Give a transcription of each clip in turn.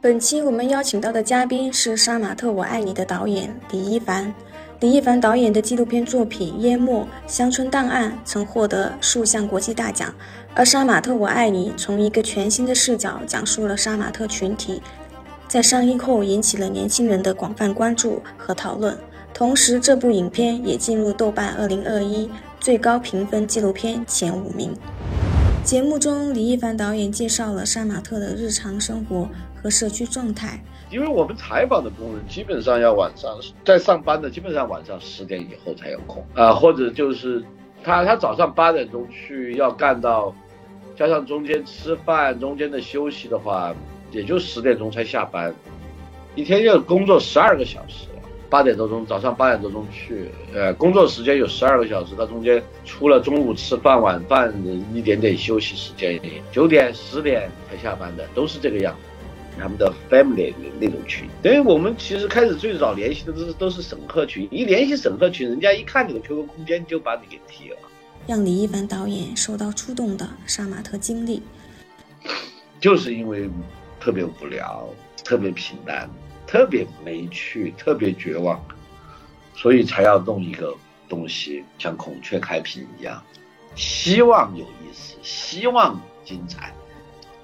本期我们邀请到的嘉宾是《杀马特我爱你》的导演李一凡。李一凡导演的纪录片作品《淹没乡村档案》曾获得数项国际大奖，而《杀马特我爱你》从一个全新的视角讲述了杀马特群体，在上映后引起了年轻人的广泛关注和讨论。同时，这部影片也进入豆瓣2021最高评分纪录片前五名。节目中，李一凡导演介绍了杀马特的日常生活和社区状态。因为我们采访的工人基本上要晚上在上班的，基本上晚上十点以后才有空啊，或者就是他他早上八点钟去要干到，加上中间吃饭中间的休息的话，也就十点钟才下班，一天要工作十二个小时，八点多钟早上八点多钟去，呃，工作时间有十二个小时，他中间除了中午吃饭晚饭的一点点休息时间，九点十点才下班的，都是这个样子。他们的 family 那种群，等于我们其实开始最早联系的都是都是审核群，一联系审核群，人家一看你的 QQ 空间就把你给踢了。让李一凡导演受到触动的杀马特经历，就是因为特别无聊、特别平淡、特别没趣、特别绝望，所以才要弄一个东西，像孔雀开屏一样，希望有意思，希望精彩，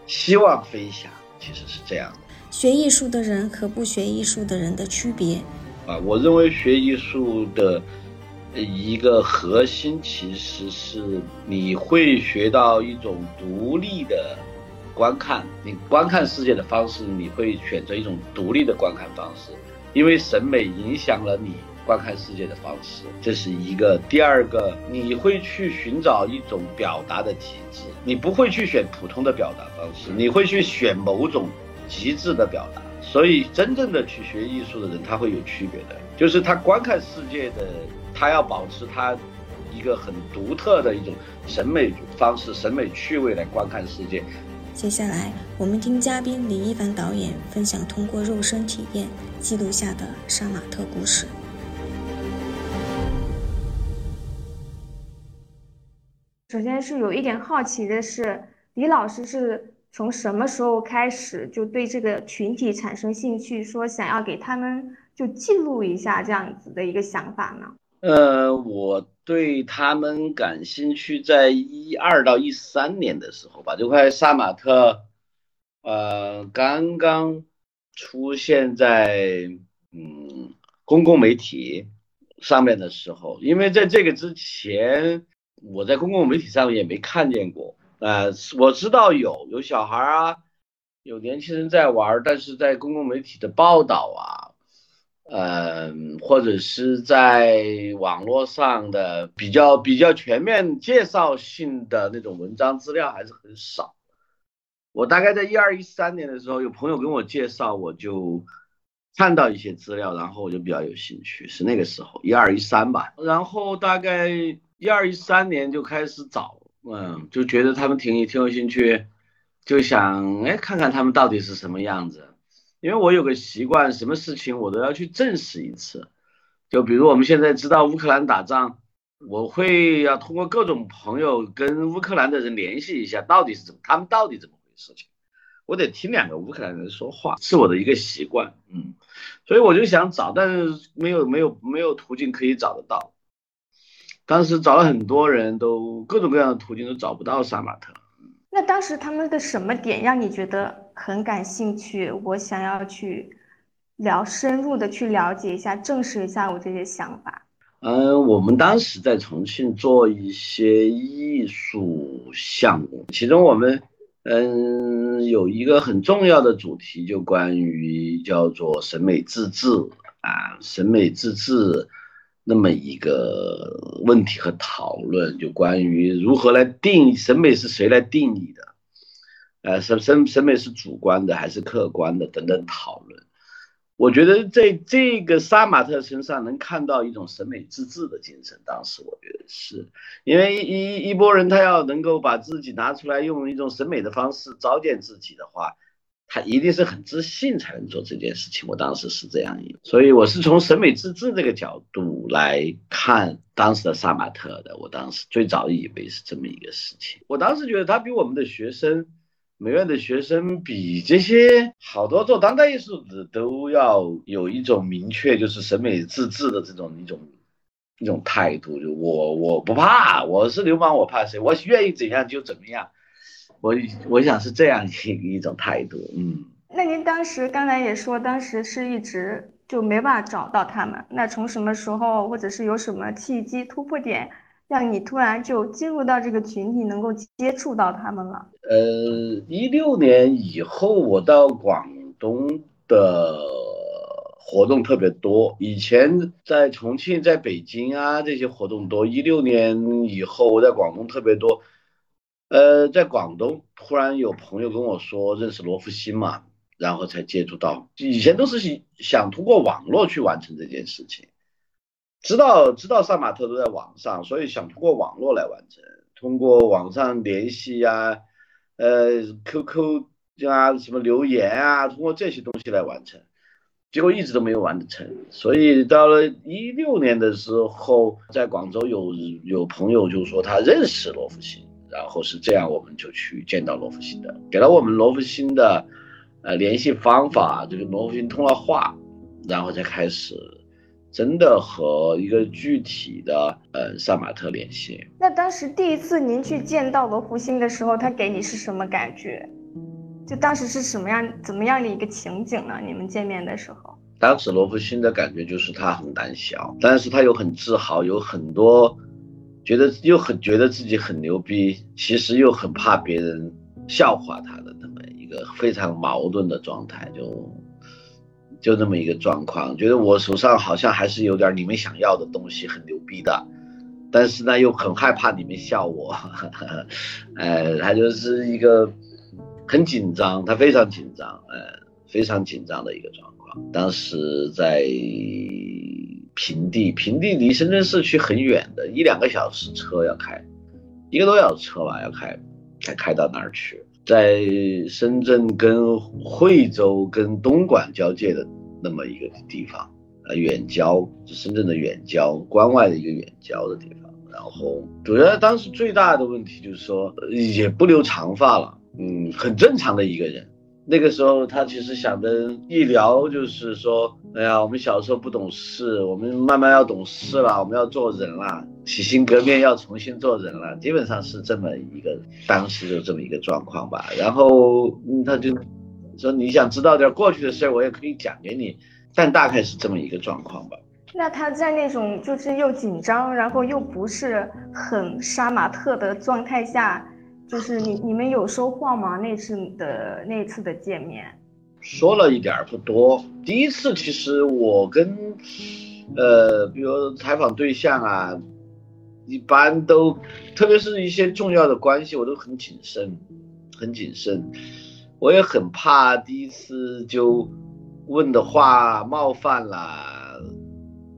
希望飞翔。其实是这样的，学艺术的人和不学艺术的人的区别。啊，我认为学艺术的一个核心其实是你会学到一种独立的观看，你观看世界的方式，你会选择一种独立的观看方式，因为审美影响了你观看世界的方式，这是一个。第二个，你会去寻找一种表达的极致。你不会去选普通的表达方式，你会去选某种极致的表达。所以，真正的去学艺术的人，他会有区别的，就是他观看世界的，他要保持他一个很独特的一种审美方式、审美趣味来观看世界。接下来，我们听嘉宾李一凡导演分享通过肉身体验记录下的杀马特故事。首先是有一点好奇的是，李老师是从什么时候开始就对这个群体产生兴趣，说想要给他们就记录一下这样子的一个想法呢？呃，我对他们感兴趣在一二到一三年的时候吧，就快杀马特，呃，刚刚出现在嗯公共媒体上面的时候，因为在这个之前。我在公共媒体上也没看见过，呃，我知道有有小孩啊，有年轻人在玩，但是在公共媒体的报道啊，呃，或者是在网络上的比较比较全面介绍性的那种文章资料还是很少。我大概在一二一三年的时候，有朋友跟我介绍，我就看到一些资料，然后我就比较有兴趣，是那个时候一二一三吧，然后大概。一二一三年就开始找，嗯，就觉得他们挺挺有兴趣，就想哎看看他们到底是什么样子。因为我有个习惯，什么事情我都要去证实一次。就比如我们现在知道乌克兰打仗，我会要通过各种朋友跟乌克兰的人联系一下，到底是怎么，他们到底怎么回事？情我得听两个乌克兰人说话，是我的一个习惯，嗯，所以我就想找，但是没有没有没有途径可以找得到。当时找了很多人都各种各样的途径都找不到杀马特。那当时他们的什么点让你觉得很感兴趣？我想要去聊深入的去了解一下，证实一下我这些想法。嗯，我们当时在重庆做一些艺术项目，其中我们嗯有一个很重要的主题，就关于叫做审美自治啊，审美自治。那么一个问题和讨论，就关于如何来定审美是谁来定义的，呃，审审审美是主观的还是客观的等等讨论。我觉得在这个杀马特身上能看到一种审美自治的精神。当时我觉得是因为一一波人他要能够把自己拿出来，用一种审美的方式糟践自己的话。他一定是很自信才能做这件事情，我当时是这样一，所以我是从审美自治这个角度来看当时的杀马特的。我当时最早以为是这么一个事情，我当时觉得他比我们的学生美院的学生比这些好多做当代艺术的都要有一种明确就是审美自治的这种一种一种态度，就我我不怕，我是流氓，我怕谁？我愿意怎样就怎么样。我我想是这样一一种态度，嗯。那您当时刚才也说，当时是一直就没办法找到他们。那从什么时候，或者是有什么契机突破点，让你突然就进入到这个群体，能够接触到他们了？呃，一六年以后，我到广东的活动特别多。以前在重庆、在北京啊这些活动多，一六年以后我在广东特别多。呃，在广东突然有朋友跟我说认识罗福新嘛。然后才接触到，以前都是想通过网络去完成这件事情，知道知道杀马特都在网上，所以想通过网络来完成，通过网上联系呀，呃，QQ 啊，什么留言啊，通过这些东西来完成，结果一直都没有完成，所以到了一六年的时候，在广州有有朋友就说他认识罗福新，然后是这样，我们就去见到罗福新的，给了我们罗福新的。呃，联系方法，这个罗福新通了话，然后才开始真的和一个具体的呃杀马特联系。那当时第一次您去见到罗福新的时候，他给你是什么感觉？就当时是什么样怎么样的一个情景呢？你们见面的时候，当时罗福新的感觉就是他很胆小，但是他又很自豪，有很多觉得又很觉得自己很牛逼，其实又很怕别人笑话他的那么一个。非常矛盾的状态，就就那么一个状况，觉得我手上好像还是有点你们想要的东西，很牛逼的，但是呢又很害怕你们笑我，呃，他就是一个很紧张，他非常紧张，呃，非常紧张的一个状况。当时在平地，平地离深圳市区很远的，一两个小时车要开，一个多小时车吧要开，才开到那儿去。在深圳跟惠州跟东莞交界的那么一个地方，呃，远郊，深圳的远郊，关外的一个远郊的地方。然后，主要当时最大的问题就是说，也不留长发了，嗯，很正常的一个人。那个时候他其实想的一聊就是说，哎呀，我们小时候不懂事，我们慢慢要懂事了，我们要做人了，洗心革面要重新做人了，基本上是这么一个当时就这么一个状况吧。然后他就说你想知道点过去的事，我也可以讲给你，但大概是这么一个状况吧。那他在那种就是又紧张，然后又不是很杀马特的状态下。就是你你们有收获吗？那次的那次的见面，说了一点儿不多。第一次其实我跟，呃，比如采访对象啊，一般都，特别是一些重要的关系，我都很谨慎，很谨慎。我也很怕第一次就问的话冒犯了，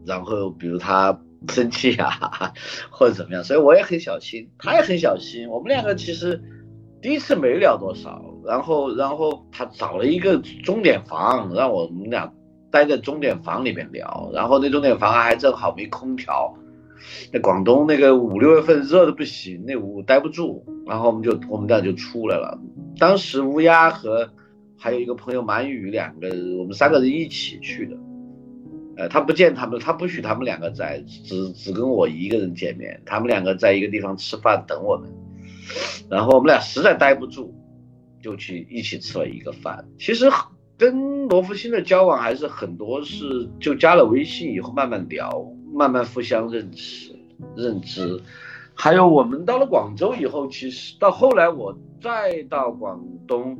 然后比如他。生气啊，或者怎么样，所以我也很小心，他也很小心。我们两个其实第一次没聊多少，然后然后他找了一个钟点房，让我们俩待在钟点房里面聊。然后那钟点房还正好没空调，那广东那个五六月份热的不行，那屋待不住。然后我们就我们俩就出来了。当时乌鸦和还有一个朋友满宇两个，我们三个人一起去的。呃，他不见他们，他不许他们两个在，只只跟我一个人见面。他们两个在一个地方吃饭等我们，然后我们俩实在待不住，就去一起吃了一个饭。其实跟罗福星的交往还是很多，是就加了微信以后慢慢聊，慢慢互相认识、认知。还有我们到了广州以后，其实到后来我再到广东，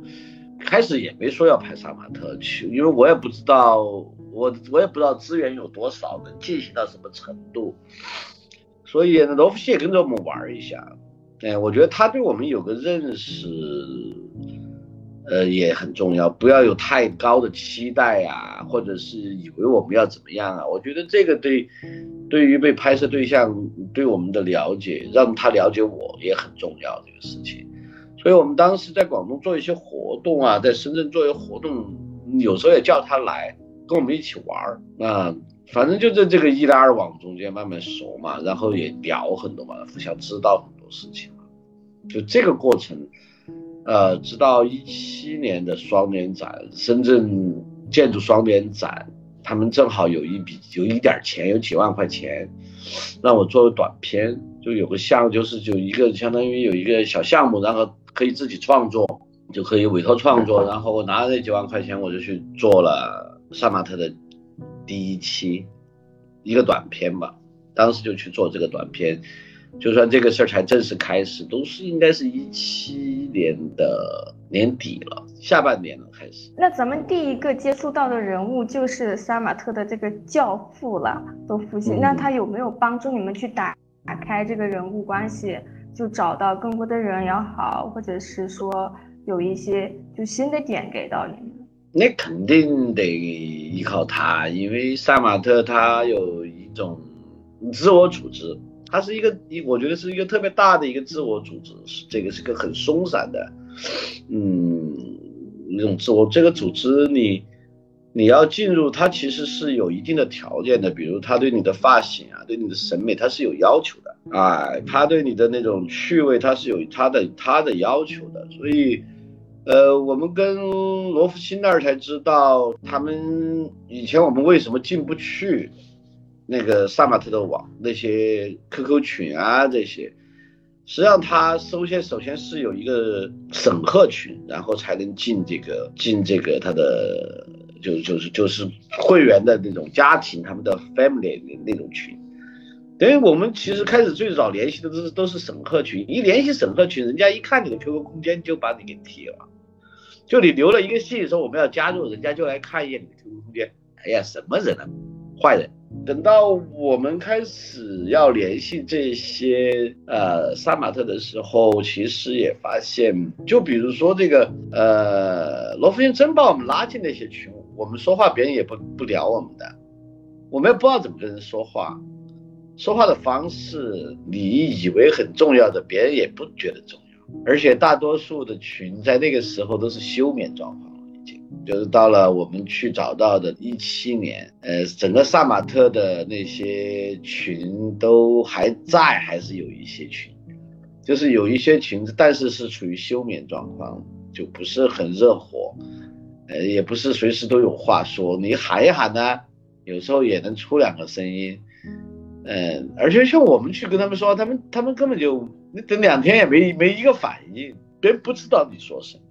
开始也没说要拍杀马特去，因为我也不知道。我我也不知道资源有多少，能进行到什么程度，所以，罗福西也跟着我们玩一下，哎，我觉得他对我们有个认识，呃，也很重要，不要有太高的期待呀，或者是以为我们要怎么样啊？我觉得这个对，对于被拍摄对象对我们的了解，让他了解我也很重要这个事情，所以我们当时在广东做一些活动啊，在深圳做一些活动，有时候也叫他来。跟我们一起玩儿。啊，反正就在这个一来二往中间慢慢熟嘛，然后也聊很多嘛，互相知道很多事情嘛，就这个过程，呃，直到一七年的双年展，深圳建筑双年展，他们正好有一笔有一点钱，有几万块钱，让我做个短片，就有个项，就是就一个相当于有一个小项目，然后可以自己创作，就可以委托创作，然后我拿了那几万块钱，我就去做了杀马特的第一期一个短片吧，当时就去做这个短片。就算这个事儿才正式开始，都是应该是一七年的年底了，下半年了开始。那咱们第一个接触到的人物就是杀马特的这个教父了，罗福星。那他有没有帮助你们去打打开这个人物关系，就找到更多的人也好，或者是说有一些就新的点给到你们？那肯定得依靠他，因为杀马特他有一种自我组织。它是一个，我觉得是一个特别大的一个自我组织，是这个是个很松散的，嗯，那种自我这个组织，你你要进入它其实是有一定的条件的，比如他对你的发型啊，对你的审美，他是有要求的，哎，他对你的那种趣味，他是有他的他的要求的，所以，呃，我们跟罗福星那儿才知道，他们以前我们为什么进不去。那个萨马特的网，那些 QQ 群啊，这些，实际上他首先首先是有一个审核群，然后才能进这个进这个他的就就是就是会员的那种家庭，他们的 family 那种群。等于我们其实开始最早联系的都是都是审核群，一联系审核群，人家一看你的 QQ 空间就把你给踢了，就你留了一个信说我们要加入，人家就来看一眼你的 QQ 空间，哎呀，什么人啊，坏人。等到我们开始要联系这些呃杀马特的时候，其实也发现，就比如说这个呃罗福星真把我们拉进那些群，我们说话别人也不不聊我们的，我们也不知道怎么跟人说话，说话的方式你以为很重要的，别人也不觉得重要，而且大多数的群在那个时候都是休眠状况了，已经。就是到了我们去找到的一七年，呃，整个萨马特的那些群都还在，还是有一些群，就是有一些群，但是是处于休眠状况，就不是很热火，呃，也不是随时都有话说。你喊一喊呢，有时候也能出两个声音，嗯，而且像我们去跟他们说，他们他们根本就你等两天也没没一个反应，别人不知道你说什么，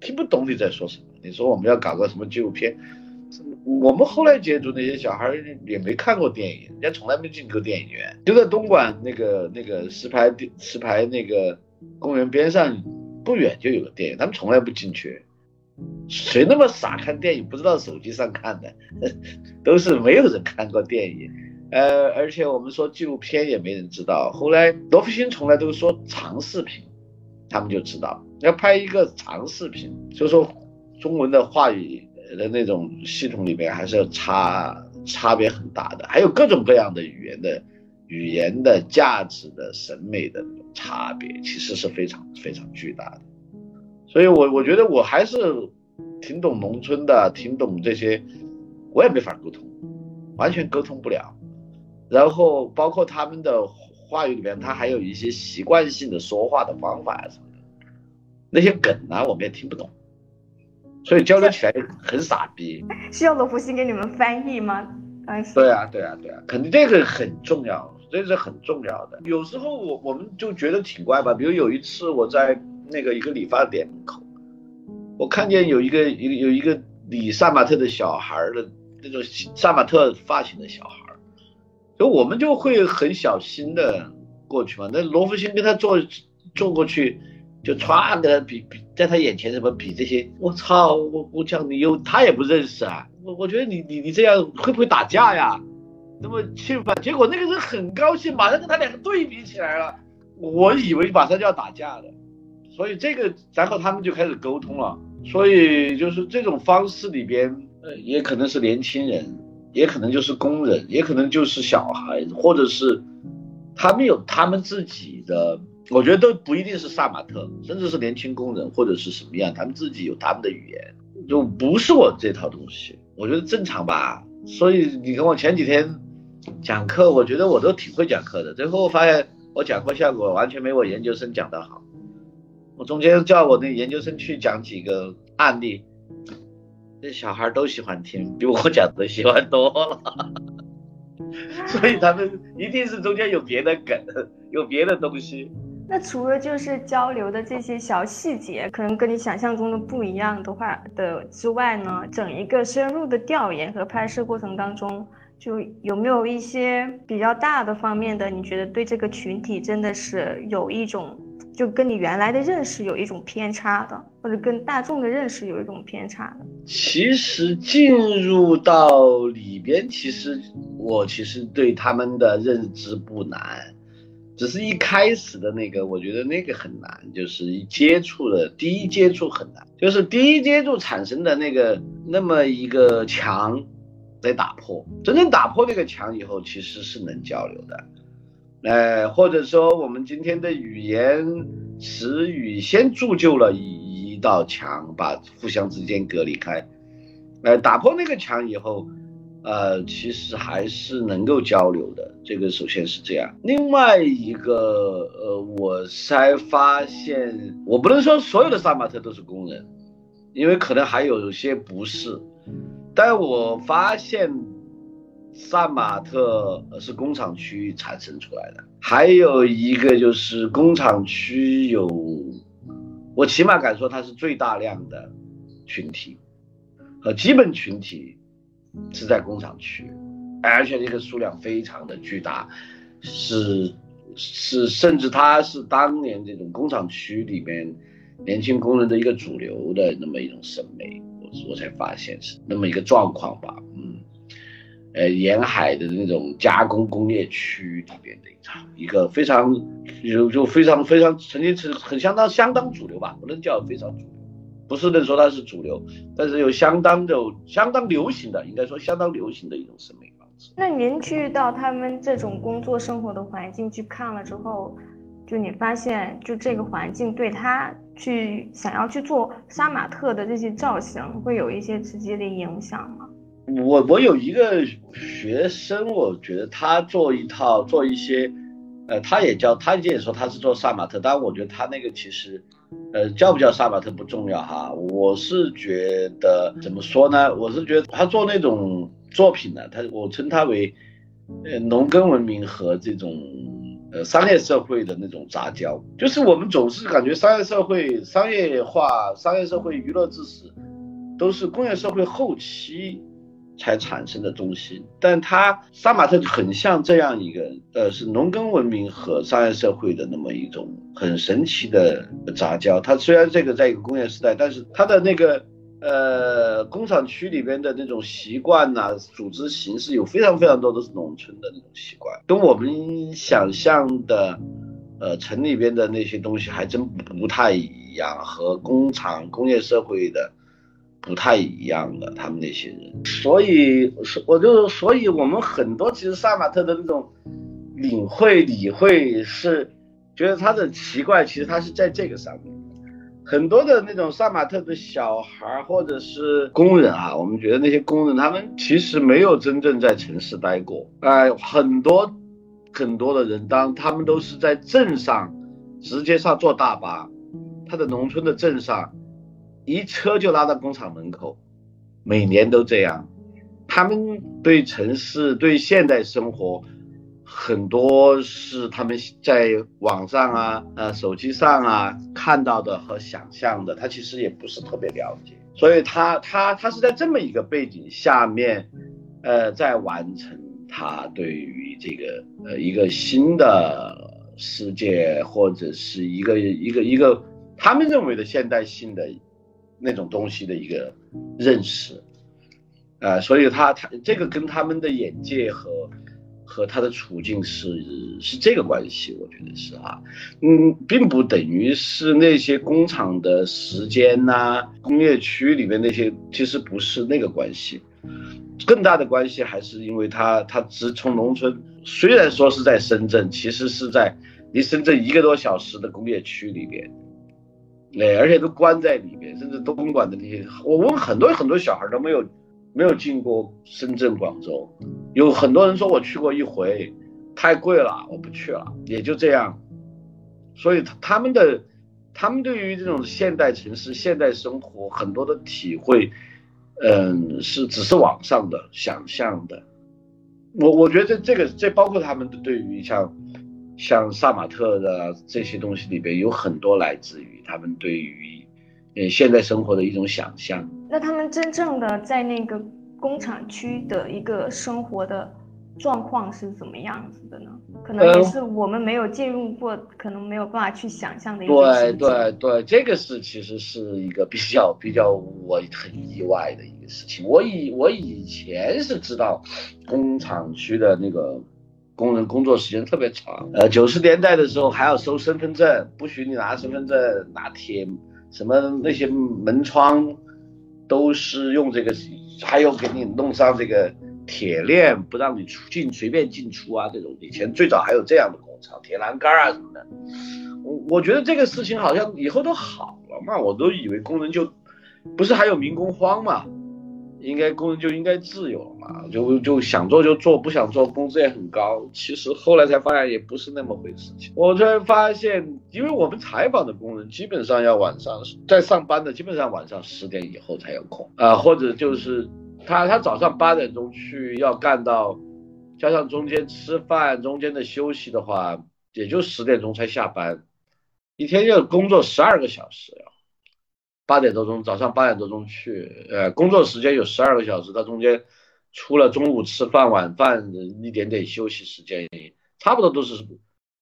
听不懂你在说什么。你说我们要搞个什么纪录片？我们后来接触那些小孩也没看过电影，人家从来没进过电影院，就在东莞那个那个石牌石牌那个公园边上不远就有个电影，他们从来不进去。谁那么傻看电影不知道手机上看的？都是没有人看过电影。呃，而且我们说纪录片也没人知道。后来罗福星从来都说长视频，他们就知道要拍一个长视频，就说。中文的话语的那种系统里面还是要差差别很大的，还有各种各样的语言的语言的价值的审美的差别，其实是非常非常巨大的。所以，我我觉得我还是挺懂农村的，挺懂这些，我也没法沟通，完全沟通不了。然后，包括他们的话语里面，他还有一些习惯性的说话的方法什么的，那些梗啊，我们也听不懂。所以交流起来很傻逼，需要罗福星给你们翻译吗？对啊，对啊，对啊，肯定这个很重要，这是很重要的。有时候我我们就觉得挺怪吧，比如有一次我在那个一个理发店门口，我看见有一个有有一个理杀马特的小孩的那种杀马特发型的小孩，就我们就会很小心的过去嘛。那罗福星跟他坐坐过去。就歘的比比在他眼前什么比这些，我操！我我讲你又他也不认识啊，我我觉得你你你这样会不会打架呀？那么侵犯，结果那个人很高兴，马上跟他两个对比起来了。我以为马上就要打架了，所以这个然后他们就开始沟通了。所以就是这种方式里边，呃，也可能是年轻人，也可能就是工人，也可能就是小孩，或者是他们有他们自己的。我觉得都不一定是萨马特，甚至是年轻工人或者是什么样，他们自己有他们的语言，就不是我这套东西。我觉得正常吧。所以你跟我前几天讲课，我觉得我都挺会讲课的。最后发现我讲课效果完全没我研究生讲的好。我中间叫我的研究生去讲几个案例，这小孩都喜欢听，比我讲的喜欢多了。所以他们一定是中间有别的梗，有别的东西。那除了就是交流的这些小细节，可能跟你想象中的不一样的话的之外呢，整一个深入的调研和拍摄过程当中，就有没有一些比较大的方面的，你觉得对这个群体真的是有一种，就跟你原来的认识有一种偏差的，或者跟大众的认识有一种偏差的？其实进入到里边，其实我其实对他们的认知不难。只是一开始的那个，我觉得那个很难，就是一接触的第一接触很难，就是第一接触产生的那个那么一个墙得打破，真正打破那个墙以后，其实是能交流的，呃，或者说我们今天的语言词语先铸就了一一道墙，把互相之间隔离开，呃，打破那个墙以后。呃，其实还是能够交流的，这个首先是这样。另外一个，呃，我才发现，我不能说所有的杀马特都是工人，因为可能还有些不是。但我发现，萨马特是工厂区产生出来的，还有一个就是工厂区有，我起码敢说它是最大量的群体和基本群体。是在工厂区，而且这个数量非常的巨大，是是甚至它是当年这种工厂区里面年轻工人的一个主流的那么一种审美，我我才发现是那么一个状况吧，呃，沿海的那种加工工业区里边的一场一个非常就就非常非常曾经是很相当相当主流吧，不能叫非常主流。不是能说它是主流，但是有相当的、相当流行的，应该说相当流行的一种审美方式。那您去到他们这种工作生活的环境去看了之后，就你发现，就这个环境对他去想要去做杀马特的这些造型，会有一些直接的影响吗？我我有一个学生，我觉得他做一套做一些，呃，他也叫他也说他是做杀马特，但我觉得他那个其实。呃，叫不叫杀马特不重要哈，我是觉得怎么说呢？我是觉得他做那种作品呢，他我称他为，呃，农耕文明和这种呃商业社会的那种杂交，就是我们总是感觉商业社会商业化、商业社会娱乐至死，都是工业社会后期。才产生的东西，但它杀马特很像这样一个，呃，是农耕文明和商业社会的那么一种很神奇的杂交。它虽然这个在一个工业时代，但是它的那个呃工厂区里边的那种习惯呐，组织形式有非常非常多都是农村的那种习惯，跟我们想象的呃城里边的那些东西还真不太一样，和工厂工业社会的。不太一样的，他们那些人，所以，所我就，所以我们很多其实杀马特的那种领会、理会是觉得他的奇怪，其实他是在这个上面。很多的那种杀马特的小孩或者是工人啊，我们觉得那些工人他们其实没有真正在城市待过，哎，很多很多的人，当他们都是在镇上直接上坐大巴，他的农村的镇上。一车就拉到工厂门口，每年都这样。他们对城市、对现代生活，很多是他们在网上啊、呃手机上啊看到的和想象的，他其实也不是特别了解。所以他他他是在这么一个背景下面，呃，在完成他对于这个呃一个新的世界或者是一个一个一个他们认为的现代性的。那种东西的一个认识，啊，所以他他这个跟他们的眼界和和他的处境是是这个关系，我觉得是啊，嗯，并不等于是那些工厂的时间呐，工业区里面那些其实不是那个关系，更大的关系还是因为他他直从农村，虽然说是在深圳，其实是在离深圳一个多小时的工业区里边。哎，而且都关在里面，甚至东莞的那些，我问很多很多小孩都没有，没有进过深圳、广州，有很多人说我去过一回，太贵了，我不去了，也就这样。所以他们的他们对于这种现代城市、现代生活很多的体会，嗯，是只是网上的想象的。我我觉得这个这包括他们对于像像杀马特的这些东西里边有很多来自于他们对于呃现在生活的一种想象。那他们真正的在那个工厂区的一个生活的。状况是怎么样子的呢？可能也是我们没有进入过，可能没有办法去想象的一对对对，这个是其实是一个比较比较我很意外的一个事情。我以我以前是知道，工厂区的那个工人工作时间特别长。呃，九十年代的时候还要收身份证，不许你拿身份证，拿铁什么那些门窗都是用这个，还有给你弄上这个。铁链不让你出进，随便进出啊，这种以前最早还有这样的工厂，铁栏杆啊什么的。我我觉得这个事情好像以后都好了嘛，我都以为工人就不是还有民工荒嘛，应该工人就应该自由了嘛，就就想做就做，不想做工资也很高。其实后来才发现也不是那么回事。情我突然发现，因为我们采访的工人基本上要晚上在上班的，基本上晚上十点以后才有空啊，或者就是。他他早上八点钟去要干到，加上中间吃饭中间的休息的话，也就十点钟才下班，一天要工作十二个小时呀。八点多钟早上八点多钟去，呃，工作时间有十二个小时，他中间除了中午吃饭晚饭一点点休息时间，差不多都是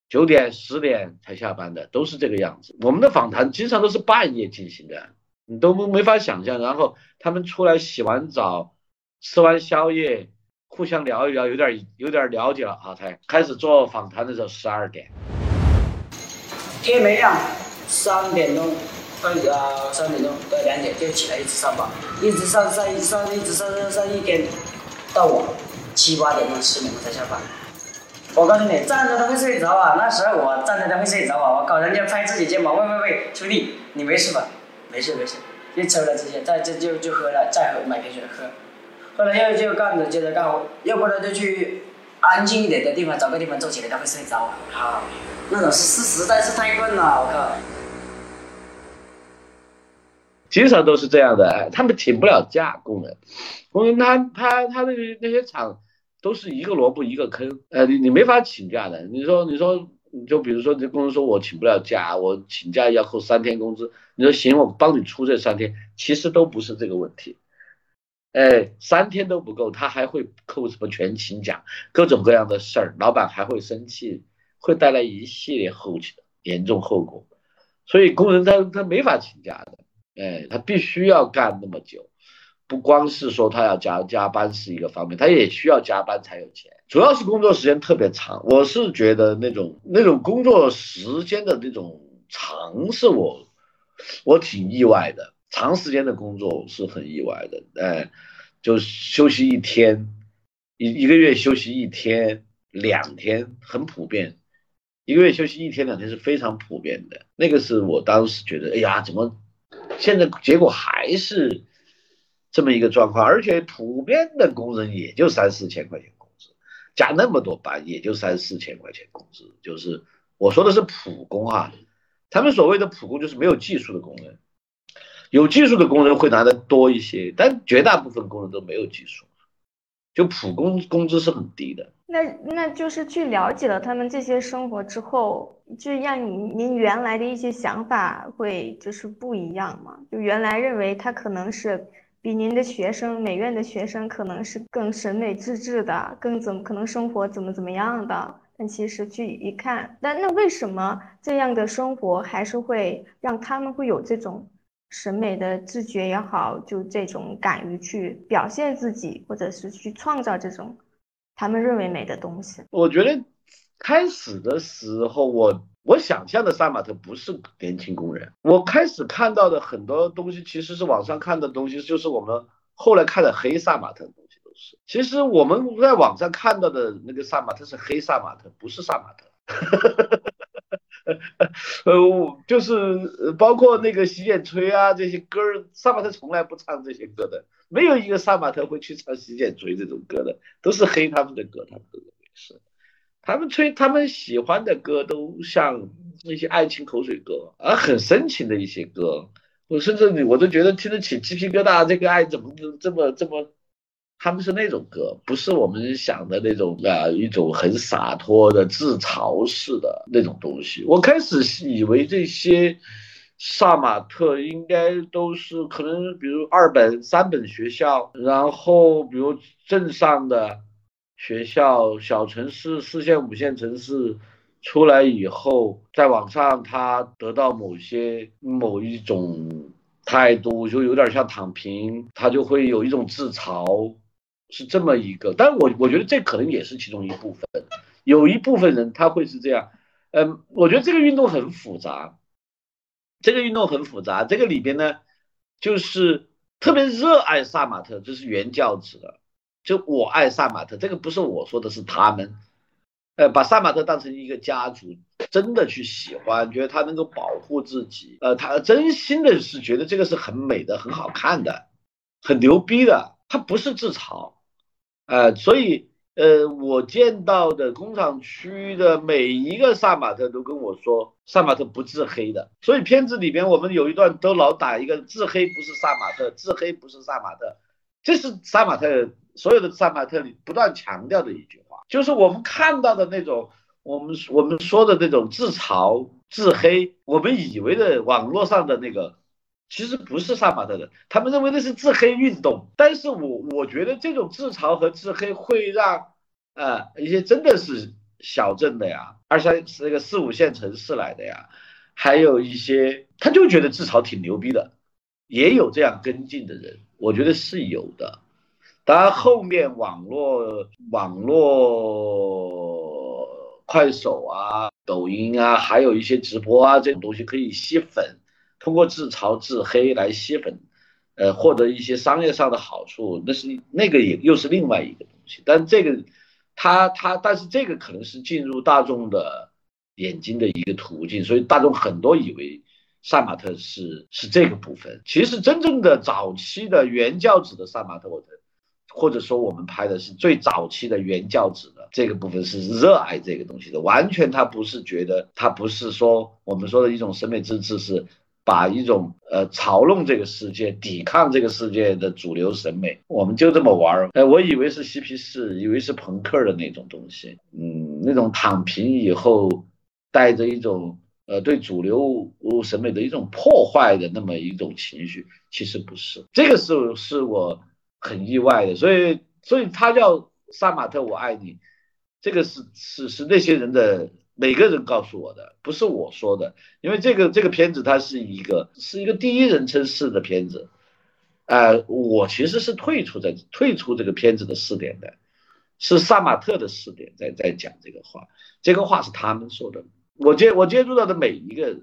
九点十点才下班的，都是这个样子。我们的访谈经常都是半夜进行的。你都没法想象，然后他们出来洗完澡，吃完宵夜，互相聊一聊，有点有点了解了啊，才开始做访谈的时候十二点，天没亮，三点钟，呃三点钟到两点就起来一直上班，一直上上一上一直上上上一天，到我七八点钟十点钟才下班。我告诉你，站着都会睡着啊，那时候我站着都会睡着啊，我搞人家拍自己肩膀，喂喂喂，兄弟，你没事吧？没事没事，一抽了这些，再这就就喝了，再喝买瓶水喝，喝了又就干着接着干活，要不然就去安静一点的地方找个地方坐起来，他会睡着啊。好，那种是是实在是太困了，我靠。经常都是这样的，他们请不了假，工人，工人他他他那个那些厂都是一个萝卜一个坑，呃，你你没法请假的，你说你说。你就比如说，这工人说我请不了假，我请假要扣三天工资。你说行，我帮你出这三天，其实都不是这个问题。哎，三天都不够，他还会扣什么全勤奖，各种各样的事儿，老板还会生气，会带来一系列后期严重后果。所以工人他他没法请假的，哎，他必须要干那么久。不光是说他要加加班是一个方面，他也需要加班才有钱。主要是工作时间特别长，我是觉得那种那种工作时间的那种长是我我挺意外的，长时间的工作是很意外的。哎，就休息一天，一一个月休息一天两天很普遍，一个月休息一天两天是非常普遍的。那个是我当时觉得，哎呀，怎么现在结果还是这么一个状况，而且普遍的工人也就三四千块钱工资。加那么多班也就三四千块钱工资，就是我说的是普工啊，他们所谓的普工就是没有技术的工人，有技术的工人会拿的多一些，但绝大部分工人都没有技术，就普工工资是很低的。那那就是去了解了他们这些生活之后，就让您您原来的一些想法会就是不一样嘛？就原来认为他可能是。比您的学生，美院的学生可能是更审美自制的，更怎么可能生活怎么怎么样的？但其实去一看，那那为什么这样的生活还是会让他们会有这种审美的自觉也好，就这种敢于去表现自己，或者是去创造这种他们认为美的东西？我觉得开始的时候我。我想象的杀马特不是年轻工人，我开始看到的很多东西其实是网上看的东西，就是我们后来看的黑杀马特的东西都是。其实我们在网上看到的那个杀马特是黑杀马特，不是杀马特。呃 呃呃，我，就是包括那个洗剪吹啊这些歌儿，萨马特从来不唱这些歌的，没有一个萨马特会去唱洗剪吹这种歌的，都是黑他们的歌，他们都认是。他们吹他们喜欢的歌都像那些爱情口水歌，而很深情的一些歌，我甚至你我都觉得听得起鸡皮疙瘩。这个爱怎么这么这么？他们是那种歌，不是我们想的那种啊，一种很洒脱的自嘲式的那种东西。我开始以为这些杀马特应该都是可能，比如二本、三本学校，然后比如镇上的学校、小城市、四线、五线城市出来以后，在网上他得到某些某一种态度，就有点像躺平，他就会有一种自嘲。是这么一个，但我我觉得这可能也是其中一部分，有一部分人他会是这样，嗯，我觉得这个运动很复杂，这个运动很复杂，这个里边呢，就是特别热爱萨马特，这是原教旨的，就我爱萨马特，这个不是我说的，是他们，呃，把萨马特当成一个家族，真的去喜欢，觉得他能够保护自己，呃，他真心的是觉得这个是很美的、很好看的、很牛逼的，他不是自嘲。呃，所以呃，我见到的工厂区的每一个杀马特都跟我说，杀马特不自黑的。所以片子里边我们有一段都老打一个自黑不是杀马特，自黑不是杀马特，这是杀马特所有的杀马特里不断强调的一句话，就是我们看到的那种我们我们说的那种自嘲自黑，我们以为的网络上的那个。其实不是杀马特的，他们认为那是自黑运动。但是我我觉得这种自嘲和自黑会让，呃，一些真的是小镇的呀，二三那个四五线城市来的呀，还有一些他就觉得自嘲挺牛逼的，也有这样跟进的人，我觉得是有的。当然后面网络网络快手啊、抖音啊，还有一些直播啊这种东西可以吸粉。通过自嘲自黑来吸粉，呃，获得一些商业上的好处，那是那个也又是另外一个东西。但这个，他他，但是这个可能是进入大众的眼睛的一个途径，所以大众很多以为杀马特是是这个部分。其实真正的早期的原教旨的杀马特，或者或者说我们拍的是最早期的原教旨的这个部分，是热爱这个东西的，完全他不是觉得他不是说我们说的一种审美资质是。把一种呃嘲弄这个世界、抵抗这个世界的主流审美，我们就这么玩儿。哎，我以为是嬉皮士，以为是朋克的那种东西，嗯，那种躺平以后带着一种呃对主流审美的一种破坏的那么一种情绪，其实不是。这个是是我很意外的，所以所以他叫杀马特，我爱你，这个是是是那些人的。每个人告诉我的，不是我说的，因为这个这个片子它是一个是一个第一人称式的片子，呃，我其实是退出在退出这个片子的视点的，是萨马特的视点在在讲这个话，这个话是他们说的，我接我接触到的每一个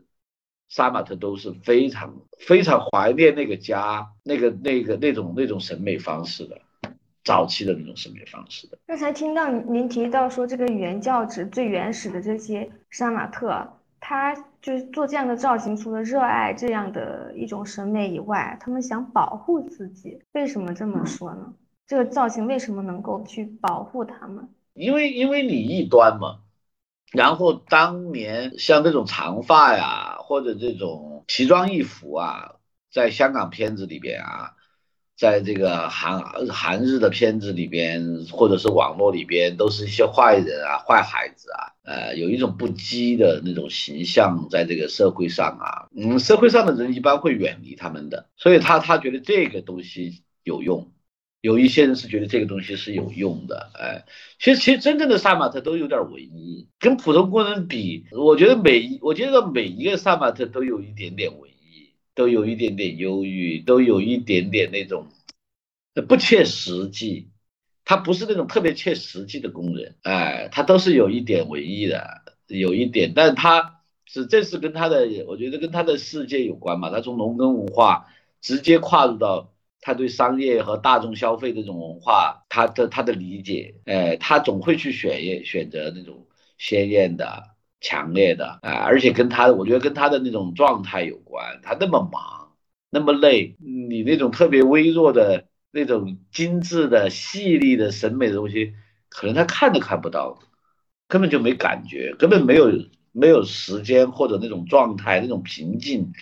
杀马特都是非常非常怀念那个家，那个那个那种那种审美方式的。早期的那种审美方式的。刚才听到您提到说，这个原教旨最原始的这些杀马特，他就是做这样的造型，除了热爱这样的一种审美以外，他们想保护自己。为什么这么说呢？这个造型为什么能够去保护他们？因为因为你异端嘛。然后当年像这种长发呀，或者这种奇装异服啊，在香港片子里边啊。在这个韩韩日的片子里边，或者是网络里边，都是一些坏人啊、坏孩子啊，呃，有一种不羁的那种形象，在这个社会上啊，嗯，社会上的人一般会远离他们的，所以他他觉得这个东西有用，有一些人是觉得这个东西是有用的，哎，其实其实真正的杀马特都有点文艺，跟普通工人比，我觉得每一我觉得每一个杀马特都有一点点文艺。都有一点点忧郁，都有一点点那种不切实际。他不是那种特别切实际的工人，哎，他都是有一点文艺的，有一点，但他是这是跟他的，我觉得跟他的世界有关嘛。他从农耕文化直接跨入到他对商业和大众消费这种文化，他的他的理解，哎，他总会去选选择那种鲜艳的。强烈的啊，而且跟他，我觉得跟他的那种状态有关。他那么忙，那么累，你那种特别微弱的那种精致的、细腻的审美的东西，可能他看都看不到。根本就没感觉，根本没有没有时间或者那种状态、那种平静，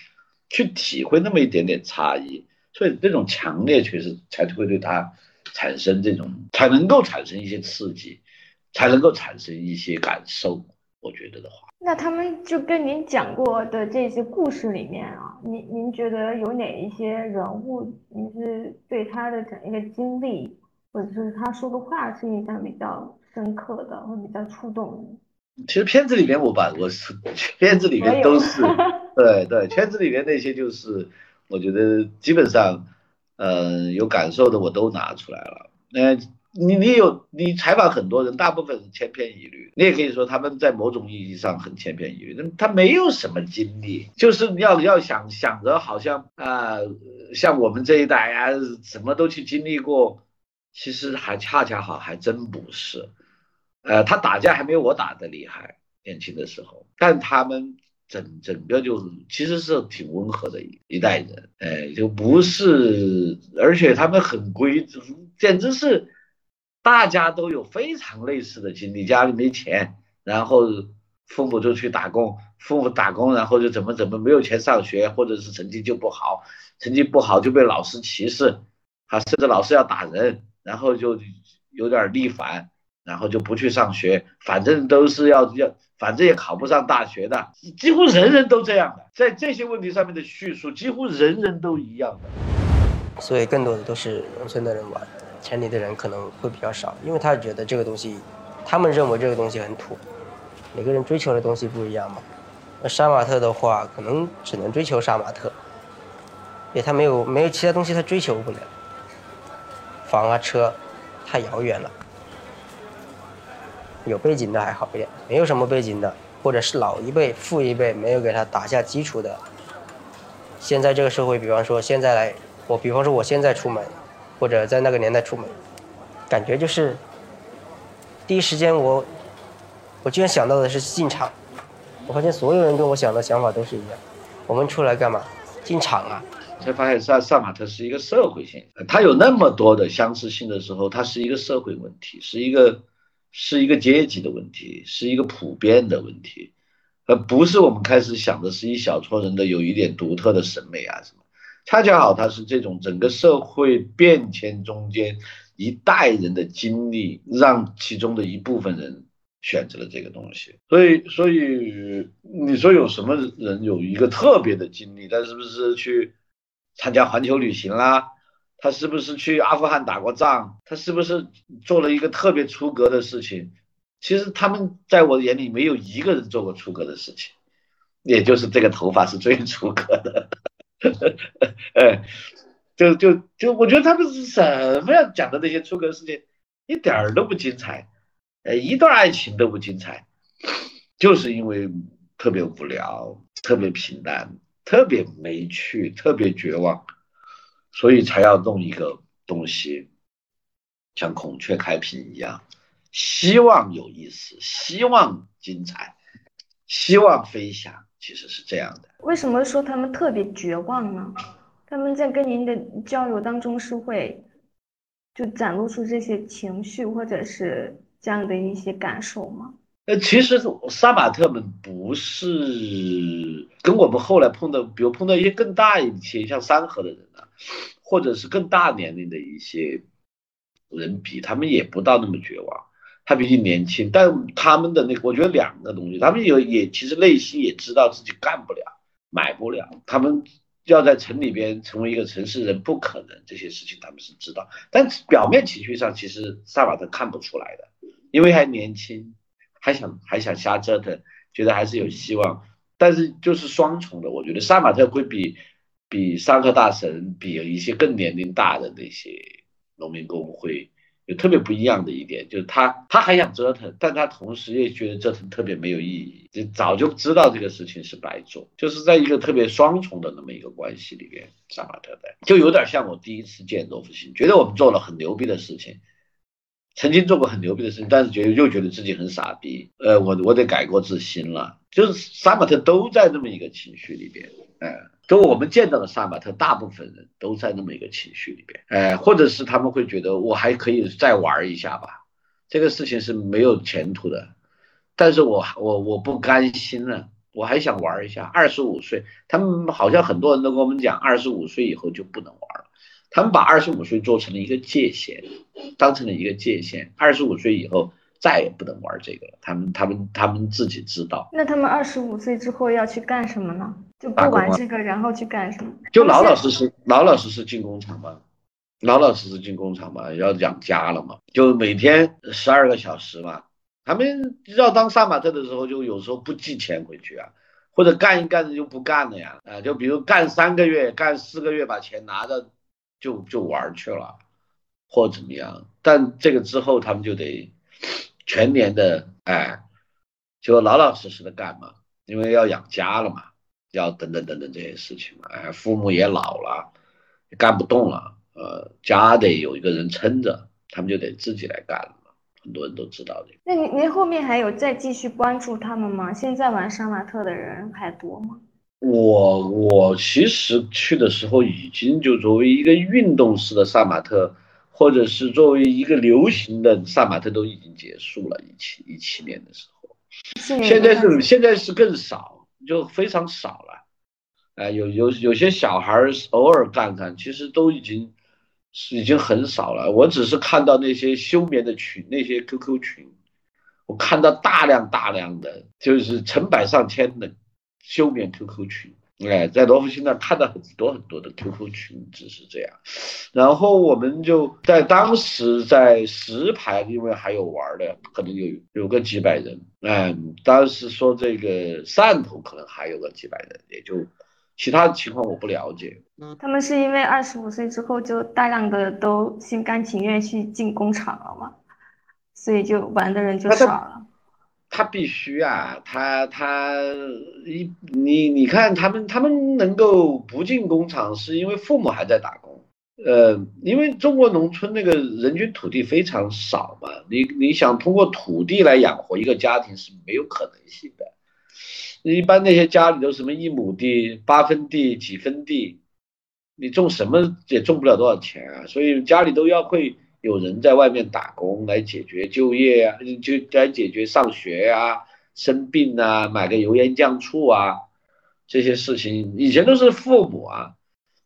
去体会那么一点点差异。所以这种强烈确实才会对他产生这种，才能够产生一些刺激，才能够产生一些感受。我觉得的话，那他们就跟您讲过的这些故事里面啊，您您觉得有哪一些人物，您是对他的整一个经历，或者是他说的话是印象比较深刻的，会比较触动的？其实片子里面我把我是 片子里面都是，对对，圈子里面那些就是，我觉得基本上，嗯，有感受的我都拿出来了，那。你你有你采访很多人，大部分是千篇一律。你也可以说他们在某种意义上很千篇一律，那他没有什么经历，就是要要想想着好像啊，像我们这一代啊，什么都去经历过，其实还恰恰好还真不是。呃，他打架还没有我打的厉害，年轻的时候，但他们整整个就其实是挺温和的一一代人，哎，就不是，而且他们很规，简直是。大家都有非常类似的经历，家里没钱，然后父母就去打工，父母打工，然后就怎么怎么没有钱上学，或者是成绩就不好，成绩不好就被老师歧视，啊，甚至老师要打人，然后就有点逆反，然后就不去上学，反正都是要要，反正也考不上大学的，几乎人人都这样的，在这些问题上面的叙述，几乎人人都一样的，所以更多的都是农村的人玩。城里的人可能会比较少，因为他觉得这个东西，他们认为这个东西很土，每个人追求的东西不一样嘛。那杀马特的话，可能只能追求杀马特，因为他没有没有其他东西他追求不了。房啊车，太遥远了。有背景的还好一点，没有什么背景的，或者是老一辈、父一辈没有给他打下基础的。现在这个社会，比方说现在来，我比方说我现在出门。或者在那个年代出门，感觉就是第一时间我，我居然想到的是进厂。我发现所有人跟我想的想法都是一样。我们出来干嘛？进厂啊！才发现萨萨马特是一个社会现象，它有那么多的相似性的时候，它是一个社会问题，是一个是一个阶级的问题，是一个普遍的问题，而不是我们开始想的是一小撮人的有一点独特的审美啊什么。恰恰好，它是这种整个社会变迁中间一代人的经历，让其中的一部分人选择了这个东西。所以，所以你说有什么人有一个特别的经历？他是不是去参加环球旅行啦？他是不是去阿富汗打过仗？他是不是做了一个特别出格的事情？其实他们在我眼里没有一个人做过出格的事情，也就是这个头发是最出格的。呵呵呵哎，就就就，我觉得他们是什么样讲的那些出格事情，一点儿都不精彩，呃，一段爱情都不精彩，就是因为特别无聊、特别平淡、特别没趣、特别绝望，所以才要弄一个东西，像孔雀开屏一样，希望有意思，希望精彩，希望飞翔。其实是这样的，为什么说他们特别绝望呢？他们在跟您的交流当中是会就展露出这些情绪或者是这样的一些感受吗？呃，其实杀马特们不是跟我们后来碰到，比如碰到一些更大一些像山河的人啊，或者是更大年龄的一些人比，他们也不到那么绝望。他毕竟年轻，但他们的那个，我觉得两个东西，他们有也其实内心也知道自己干不了，买不了，他们要在城里边成为一个城市人不可能，这些事情他们是知道，但表面情绪上其实萨马特看不出来的，因为还年轻，还想还想瞎折腾，觉得还是有希望，但是就是双重的，我觉得萨马特会比比桑克大神，比一些更年龄大的那些农民工会。有特别不一样的一点，就是他他还想折腾，但他同时也觉得折腾特别没有意义，就早就知道这个事情是白做，就是在一个特别双重的那么一个关系里边，杀马特的就有点像我第一次见罗福星，觉得我们做了很牛逼的事情，曾经做过很牛逼的事情，但是觉得又觉得自己很傻逼，呃，我我得改过自新了，就是杀马特都在那么一个情绪里边，嗯。就我们见到的杀马特，大部分人都在那么一个情绪里边，哎，或者是他们会觉得我还可以再玩一下吧，这个事情是没有前途的，但是我我我不甘心了，我还想玩一下。二十五岁，他们好像很多人都跟我们讲，二十五岁以后就不能玩了。他们把二十五岁做成了一个界限，当成了一个界限。二十五岁以后再也不能玩这个了。他们他们他们自己知道。那他们二十五岁之后要去干什么呢？就不玩这个，然后去干什么？就老老实实、老老实实进工厂嘛，老老实实进工厂嘛，要养家了嘛，就每天十二个小时嘛。他们要当杀马特的时候，就有时候不寄钱回去啊，或者干一干的就不干了呀，啊，就比如干三个月、干四个月，把钱拿着就就玩去了，或怎么样。但这个之后，他们就得全年的哎，就老老实实的干嘛，因为要养家了嘛。要等等等等这些事情嘛，哎，父母也老了，干不动了，呃，家得有一个人撑着，他们就得自己来干了。很多人都知道这个。那您您后面还有再继续关注他们吗？现在玩杀马特的人还多吗？我我其实去的时候已经就作为一个运动式的杀马特，或者是作为一个流行的杀马特都已经结束了，一七一七年的时候，现现在是现在是更少，就非常少了。哎、有有有些小孩偶尔干干，其实都已经是已经很少了。我只是看到那些休眠的群，那些 QQ 群，我看到大量大量的，就是成百上千的休眠 QQ 群。哎，在罗浮星那儿看到很多很多的 QQ 群，只是这样。然后我们就在当时在石牌，因为还有玩儿的，可能有有个几百人。嗯，当时说这个汕头可能还有个几百人，也就其他情况我不了解。他们是因为二十五岁之后就大量的都心甘情愿去进工厂了嘛，所以就玩的人就少了。他必须啊，他他一你你看他们他们能够不进工厂，是因为父母还在打工。呃，因为中国农村那个人均土地非常少嘛，你你想通过土地来养活一个家庭是没有可能性的。一般那些家里都什么一亩地、八分地、几分地，你种什么也种不了多少钱啊，所以家里都要会有人在外面打工来解决就业啊，就来解决上学啊、生病啊、买个油盐酱醋啊这些事情，以前都是父母啊，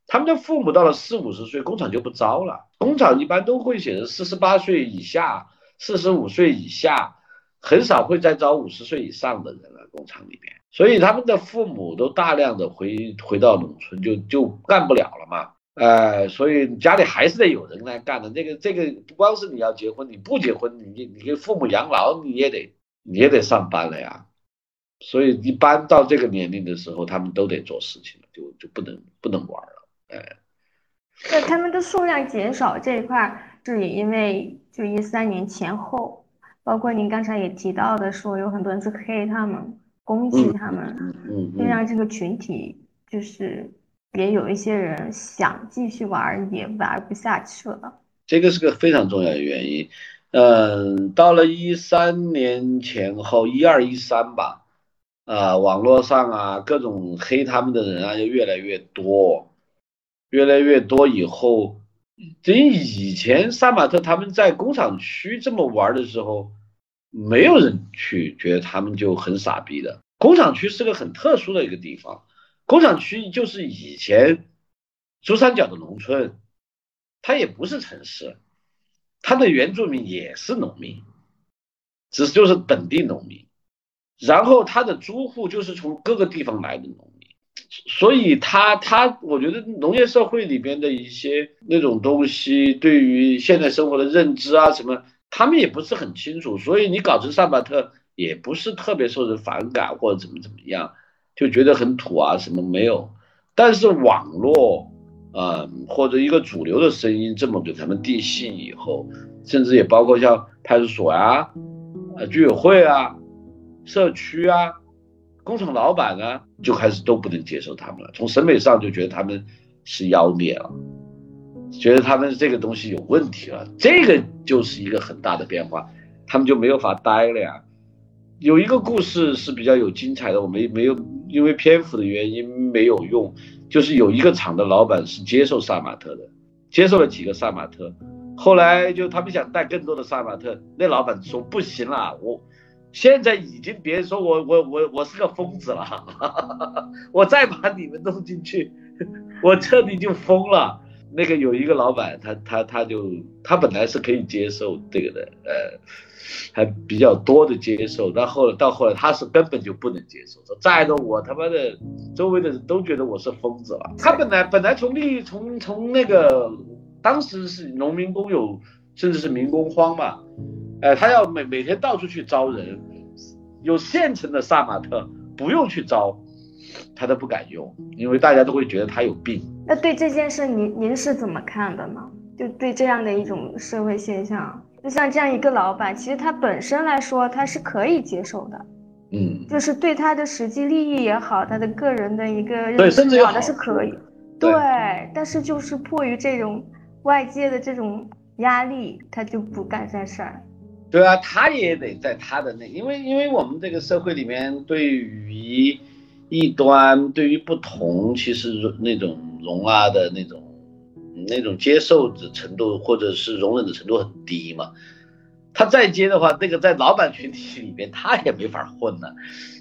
他们的父母到了四五十岁，工厂就不招了，工厂一般都会写着四十八岁以下、四十五岁以下，很少会再招五十岁以上的人了，工厂里边。所以他们的父母都大量的回回到农村就，就干不了了嘛。呃，所以家里还是得有人来干的。这个这个不光是你要结婚，你不结婚，你你给父母养老，你也得你也得上班了呀。所以一般到这个年龄的时候，他们都得做事情了，就就不能不能玩了。哎，那他们的数量减少这一块儿，是也因为就一三年前后，包括您刚才也提到的说，有很多人去黑他们、攻击嗯他们，嗯嗯，会让这个群体就是也有一些人想继续玩，也玩不下去了。这个是个非常重要的原因。嗯，到了一三年前后，一二一三吧，啊，网络上啊，各种黑他们的人啊，就越来越多，越来越多以后，等于以前杀马特他们在工厂区这么玩的时候，没有人去觉得他们就很傻逼的。工厂区是个很特殊的一个地方，工厂区就是以前珠三角的农村，它也不是城市，它的原住民也是农民，只是就是本地农民，然后它的租户就是从各个地方来的农民，所以他他我觉得农业社会里边的一些那种东西，对于现在生活的认知啊什么，他们也不是很清楚，所以你搞成萨巴特也不是特别受人反感或者怎么怎么样，就觉得很土啊什么没有，但是网络。啊、或者一个主流的声音这么给他们定性以后，甚至也包括像派出所呀、啊、居委会啊、社区啊、工厂老板啊，就开始都不能接受他们了。从审美上就觉得他们是妖孽了，觉得他们这个东西有问题了，这个就是一个很大的变化，他们就没有法待了呀。有一个故事是比较有精彩的，我没没有因为篇幅的原因没有用。就是有一个厂的老板是接受萨马特的，接受了几个萨马特，后来就他们想带更多的萨马特，那老板说不行啦，我现在已经别说我我我我是个疯子了，我再把你们弄进去，我彻底就疯了。那个有一个老板，他他他就他本来是可以接受这个的，呃，还比较多的接受，但后来到后来他是根本就不能接受，说再的我他妈的周围的人都觉得我是疯子了。他本来本来从利从从那个当时是农民工有甚至是民工荒嘛，呃，他要每每天到处去招人，有现成的杀马特不用去招。他都不敢用，因为大家都会觉得他有病。那对这件事，您您是怎么看的呢？就对这样的一种社会现象，就像这样一个老板，其实他本身来说他是可以接受的，嗯，就是对他的实际利益也好，他的个人的一个对，甚至有的是可以，对，但是就是迫于这种外界的这种压力，他就不干这事儿。对啊，他也得在他的那，因为因为我们这个社会里面对于。异端对于不同，其实那种容啊的那种、那种接受的程度，或者是容忍的程度很低嘛。他再接的话，那个在老板群体里边，他也没法混了。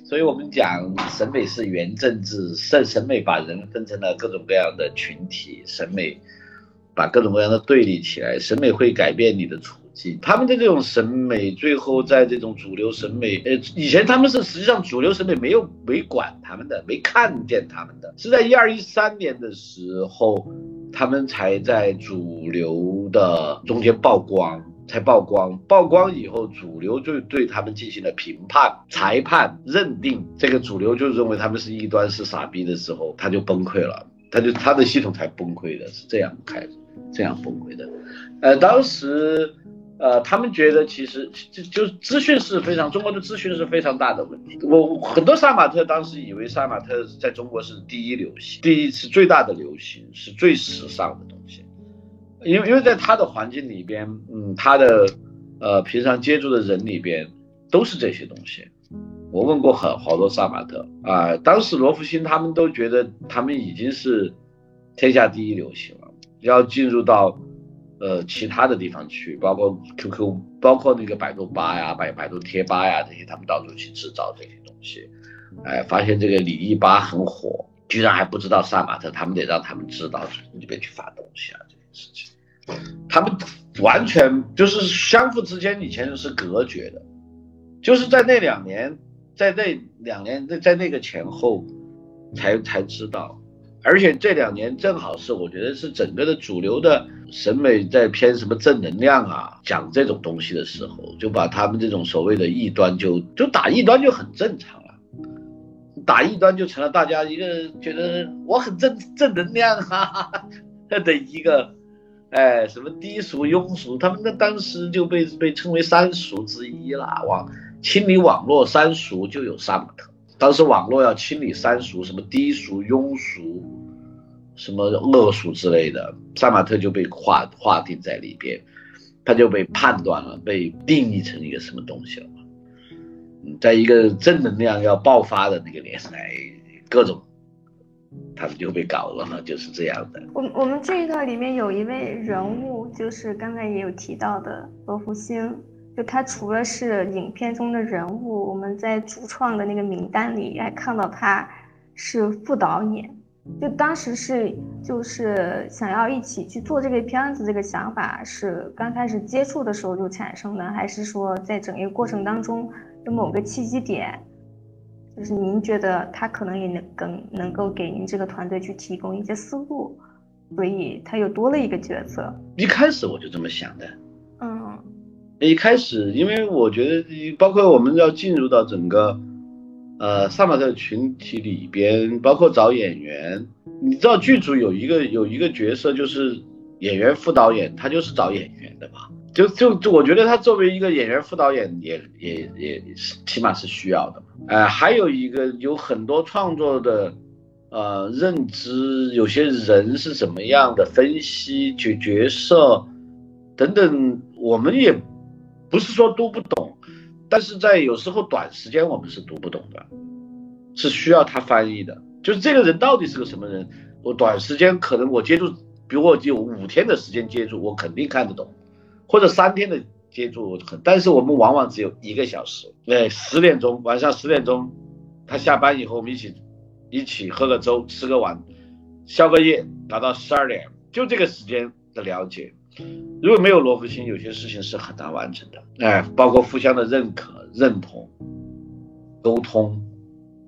所以我们讲审美是原政治，审审美把人分成了各种各样的群体，审美把各种各样的对立起来，审美会改变你的处。他们的这种审美，最后在这种主流审美，呃，以前他们是实际上主流审美没有没管他们的，没看见他们的，是在一二一三年的时候，他们才在主流的中间曝光，才曝光，曝光以后，主流就对他们进行了评判、裁判、认定，这个主流就认为他们是异端、是傻逼的时候，他就崩溃了，他就他的系统才崩溃的，是这样开，这样崩溃的，呃，当时。呃，他们觉得其实就就资讯是非常中国的资讯是非常大的问题。我很多杀马特当时以为杀马特在中国是第一流行，第一次最大的流行是最时尚的东西，因为因为在他的环境里边，嗯，他的呃平常接触的人里边都是这些东西。我问过很好多杀马特啊，当时罗福星他们都觉得他们已经是天下第一流行了，要进入到。呃，其他的地方去，包括 QQ，包括那个百度吧呀、百百度贴吧呀这些，他们到处去制造这些东西。哎，发现这个李毅吧很火，居然还不知道杀马特，他们得让他们知道，里边去发东西啊这件事情。他们完全就是相互之间以前是隔绝的，就是在那两年，在那两年在在那个前后才才知道。而且这两年正好是我觉得是整个的主流的审美在偏什么正能量啊，讲这种东西的时候，就把他们这种所谓的异端就就打异端就很正常了，打异端就成了大家一个觉得我很正正能量哈 的一个，哎，什么低俗庸俗，他们那当时就被被称为三俗之一了，网清理网络三俗就有杀马特。当时网络要清理三俗，什么低俗、庸俗，什么恶俗之类的，杀马特就被划划定在里边，他就被判断了，被定义成一个什么东西了？嗯，在一个正能量要爆发的那个年代，各种他们就被搞了嘛，就是这样的。我我们这一段里面有一位人物，就是刚才也有提到的罗福星。就他除了是影片中的人物，我们在主创的那个名单里还看到他是副导演。就当时是就是想要一起去做这个片子，这个想法是刚开始接触的时候就产生的，还是说在整个过程当中有某个契机点，就是您觉得他可能也能更能够给您这个团队去提供一些思路，所以他又多了一个角色。一开始我就这么想的。一开始，因为我觉得，包括我们要进入到整个，呃，萨马特群体里边，包括找演员，你知道剧组有一个有一个角色就是演员副导演，他就是找演员的嘛，就就就我觉得他作为一个演员副导演也也也是起码是需要的嘛，呃，还有一个有很多创作的，呃，认知，有些人是怎么样的分析角角色等等，我们也。不是说读不懂，但是在有时候短时间我们是读不懂的，是需要他翻译的。就是这个人到底是个什么人，我短时间可能我接触，比如我有五天的时间接触，我肯定看得懂，或者三天的接触，但是我们往往只有一个小时。对，十点钟晚上十点钟，他下班以后，我们一起一起喝个粥，吃个碗，宵个夜，达到十二点，就这个时间的了解。如果没有罗福星，有些事情是很难完成的。哎，包括互相的认可、认同、沟通。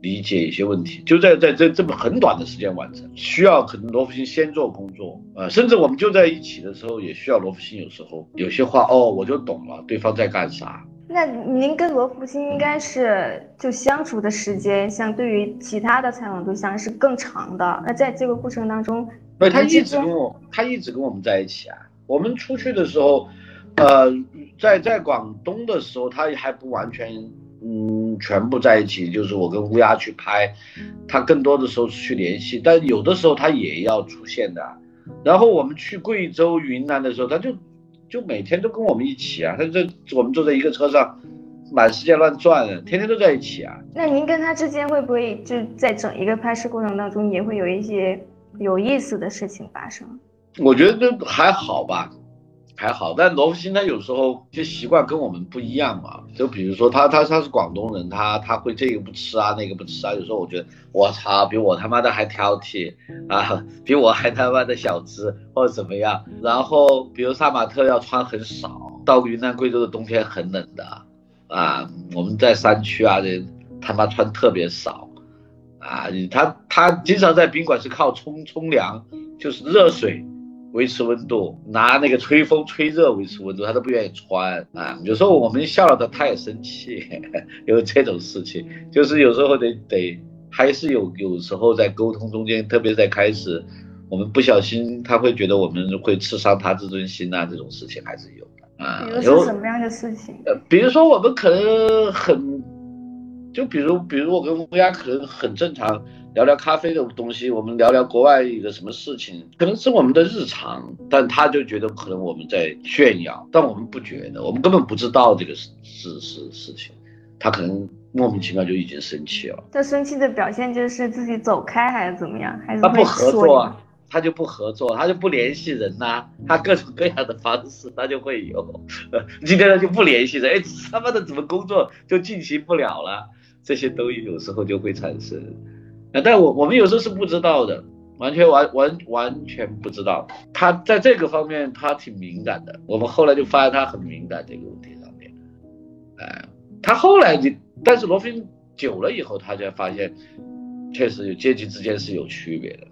理解一些问题，就在在这这么很短的时间完成，需要可能罗福星先做工作啊，甚至我们就在一起的时候，也需要罗福星有时候有些话哦，我就懂了，对方在干啥。那您跟罗福星应该是就相处的时间，相对于其他的采访对象是更长的。那在这个过程当中，对，他一直跟我，他一直跟我们在一起啊。我们出去的时候，呃，在在广东的时候，他还不完全。嗯，全部在一起，就是我跟乌鸦去拍，他更多的时候是去联系，但有的时候他也要出现的。然后我们去贵州、云南的时候，他就就每天都跟我们一起啊，他这我们坐在一个车上，满世界乱转，天天都在一起啊。那您跟他之间会不会就在整一个拍摄过程当中，也会有一些有意思的事情发生？我觉得还好吧。还好，但罗福星他有时候就习惯跟我们不一样嘛。就比如说他他他是广东人，他他会这个不吃啊，那个不吃啊。有时候我觉得我操，比我他妈的还挑剔啊，比我还他妈的小资或者怎么样。然后比如萨马特要穿很少，到云南贵州的冬天很冷的啊，我们在山区啊，这他妈穿特别少啊。他他经常在宾馆是靠冲冲凉，就是热水。维持温度，拿那个吹风吹热维持温度，他都不愿意穿啊。有时候我们笑了他，他也生气，有这种事情，就是有时候得得还是有有时候在沟通中间，特别在开始，我们不小心他会觉得我们会刺伤他自尊心啊，这种事情还是有的啊。比如什么样的事情？呃，比如说我们可能很，就比如比如我跟乌鸦可能很正常。聊聊咖啡的东西，我们聊聊国外一个什么事情，可能是我们的日常，但他就觉得可能我们在炫耀，但我们不觉得，我们根本不知道这个是是是事情，他可能莫名其妙就已经生气了。他生气的表现就是自己走开还是怎么样？还是他不合作，他就不合作，他就不联系人呐，他各种各样的方式他就会有。今天他就不联系人，哎，他妈的怎么工作就进行不了了？这些都有时候就会产生。啊，但我我们有时候是不知道的，完全完完完全不知道。他在这个方面他挺敏感的，我们后来就发现他很敏感这个问题上面。哎，他后来就，但是罗宾久了以后，他才发现，确实有阶级之间是有区别的。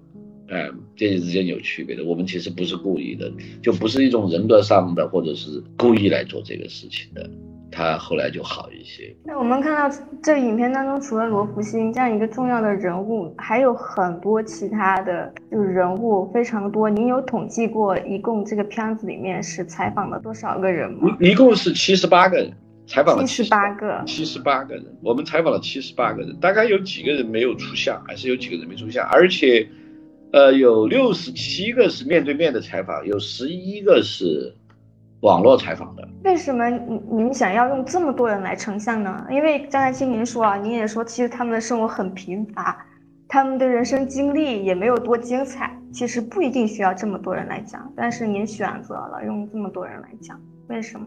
哎，阶级之间有区别的，我们其实不是故意的，就不是一种人格上的，或者是故意来做这个事情的。他后来就好一些。那我们看到这影片当中，除了罗福星这样一个重要的人物，还有很多其他的就是人物非常多。您有统计过，一共这个片子里面是采访了多少个人吗？一一共是七十八个人，采访了七十八个，七十八个人。我们采访了七十八个人，大概有几个人没有出现，还是有几个人没出现，而且，呃，有六十七个是面对面的采访，有十一个是。网络采访的，为什么您您想要用这么多人来成像呢？因为张才听您说啊，您也说其实他们的生活很贫乏，他们的人生经历也没有多精彩，其实不一定需要这么多人来讲。但是您选择了用这么多人来讲，为什么？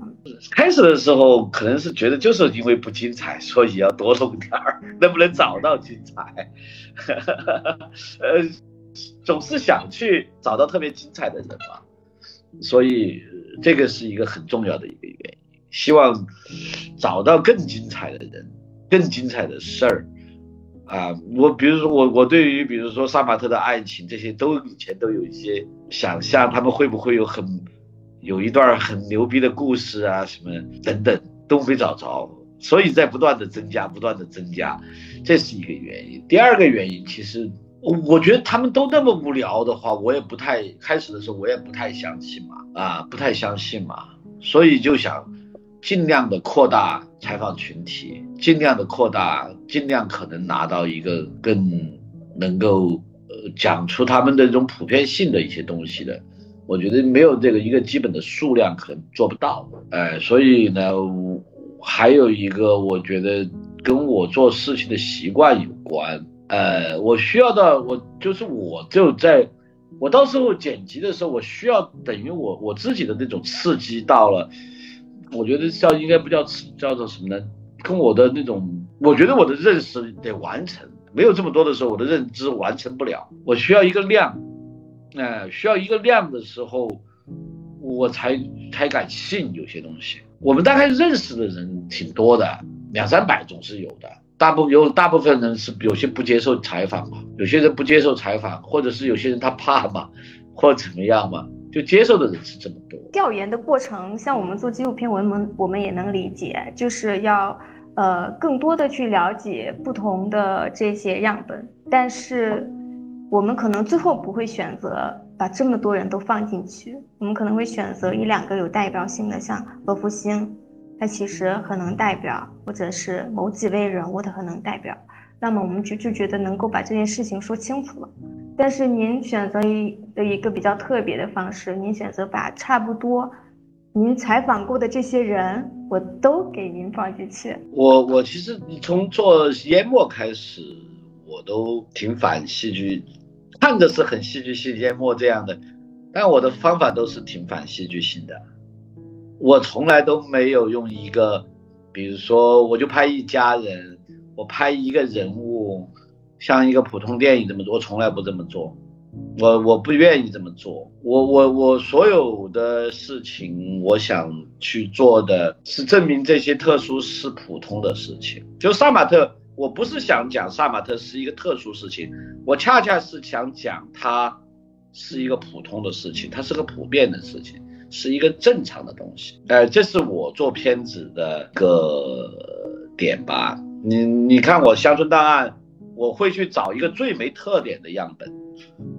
开始的时候可能是觉得就是因为不精彩，所以要多弄点儿，能不能找到精彩？呃，总是想去找到特别精彩的人嘛，所以。这个是一个很重要的一个原因，希望找到更精彩的人，更精彩的事儿啊！我比如说我我对于比如说杀马特的爱情这些都以前都有一些想象，他们会不会有很有一段很牛逼的故事啊什么等等都没找着，所以在不断的增加，不断的增加，这是一个原因。第二个原因其实。我觉得他们都那么无聊的话，我也不太开始的时候我也不太相信嘛，啊，不太相信嘛，所以就想尽量的扩大采访群体，尽量的扩大，尽量可能拿到一个更能够呃讲出他们的这种普遍性的一些东西的。我觉得没有这个一个基本的数量可能做不到，哎，所以呢，还有一个我觉得跟我做事情的习惯有关。呃，我需要的，我就是我就在，我到时候剪辑的时候，我需要等于我我自己的那种刺激到了，我觉得叫应该不叫叫做什么呢？跟我的那种，我觉得我的认识得完成，没有这么多的时候，我的认知完成不了。我需要一个量，哎，需要一个量的时候，我才才敢信有些东西。我们大概认识的人挺多的，两三百总是有的。大部有大部分人是有些不接受采访嘛，有些人不接受采访，或者是有些人他怕嘛，或者怎么样嘛，就接受的人是这么多。调研的过程，像我们做纪录片，我们我们也能理解，就是要呃更多的去了解不同的这些样本，但是我们可能最后不会选择把这么多人都放进去，我们可能会选择一两个有代表性的，像罗福星。它其实很能代表，或者是某几位人物，的很能代表。那么我们就就觉得能够把这件事情说清楚了。但是您选择一的一个比较特别的方式，您选择把差不多您采访过的这些人，我都给您放进去。我我其实从做淹没开始，我都挺反戏剧，看着是很戏剧性淹没这样的，但我的方法都是挺反戏剧性的。我从来都没有用一个，比如说，我就拍一家人，我拍一个人物，像一个普通电影这么做，我从来不这么做，我我不愿意这么做，我我我所有的事情，我想去做的是证明这些特殊是普通的事情。就杀马特，我不是想讲杀马特是一个特殊事情，我恰恰是想讲它是一个普通的事情，它是个普遍的事情。是一个正常的东西，呃，这是我做片子的个点吧。你你看我乡村档案，我会去找一个最没特点的样本，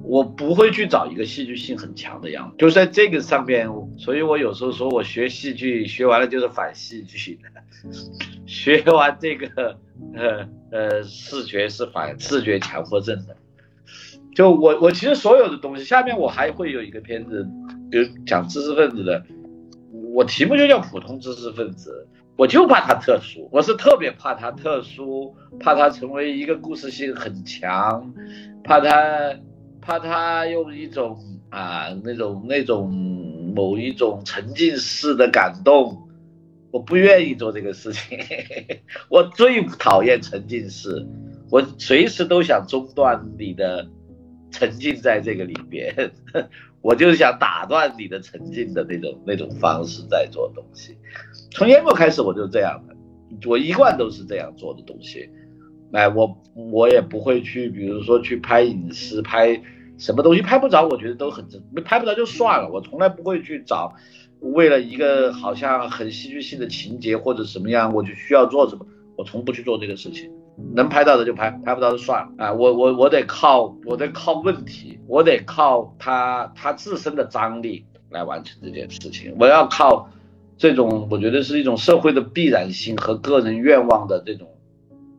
我不会去找一个戏剧性很强的样本，就在这个上面。所以我有时候说我学戏剧学完了就是反戏剧的，学完这个呃呃视觉是反视觉强迫症的。就我我其实所有的东西，下面我还会有一个片子。比如讲知识分子的，我题目就叫普通知识分子，我就怕他特殊，我是特别怕他特殊，怕他成为一个故事性很强，怕他怕他用一种啊那种那种某一种沉浸式的感动，我不愿意做这个事情，我最讨厌沉浸式，我随时都想中断你的沉浸在这个里边。我就是想打断你的沉浸的那种那种方式在做东西，从烟幕开始我就这样的，我一贯都是这样做的东西，哎，我我也不会去，比如说去拍影视，拍什么东西拍不着，我觉得都很正，拍不着就算了，我从来不会去找，为了一个好像很戏剧性的情节或者什么样，我就需要做什么，我从不去做这个事情。能拍到的就拍，拍不到就算了啊！我我我得靠，我得靠问题，我得靠他他自身的张力来完成这件事情。我要靠这种，我觉得是一种社会的必然性和个人愿望的这种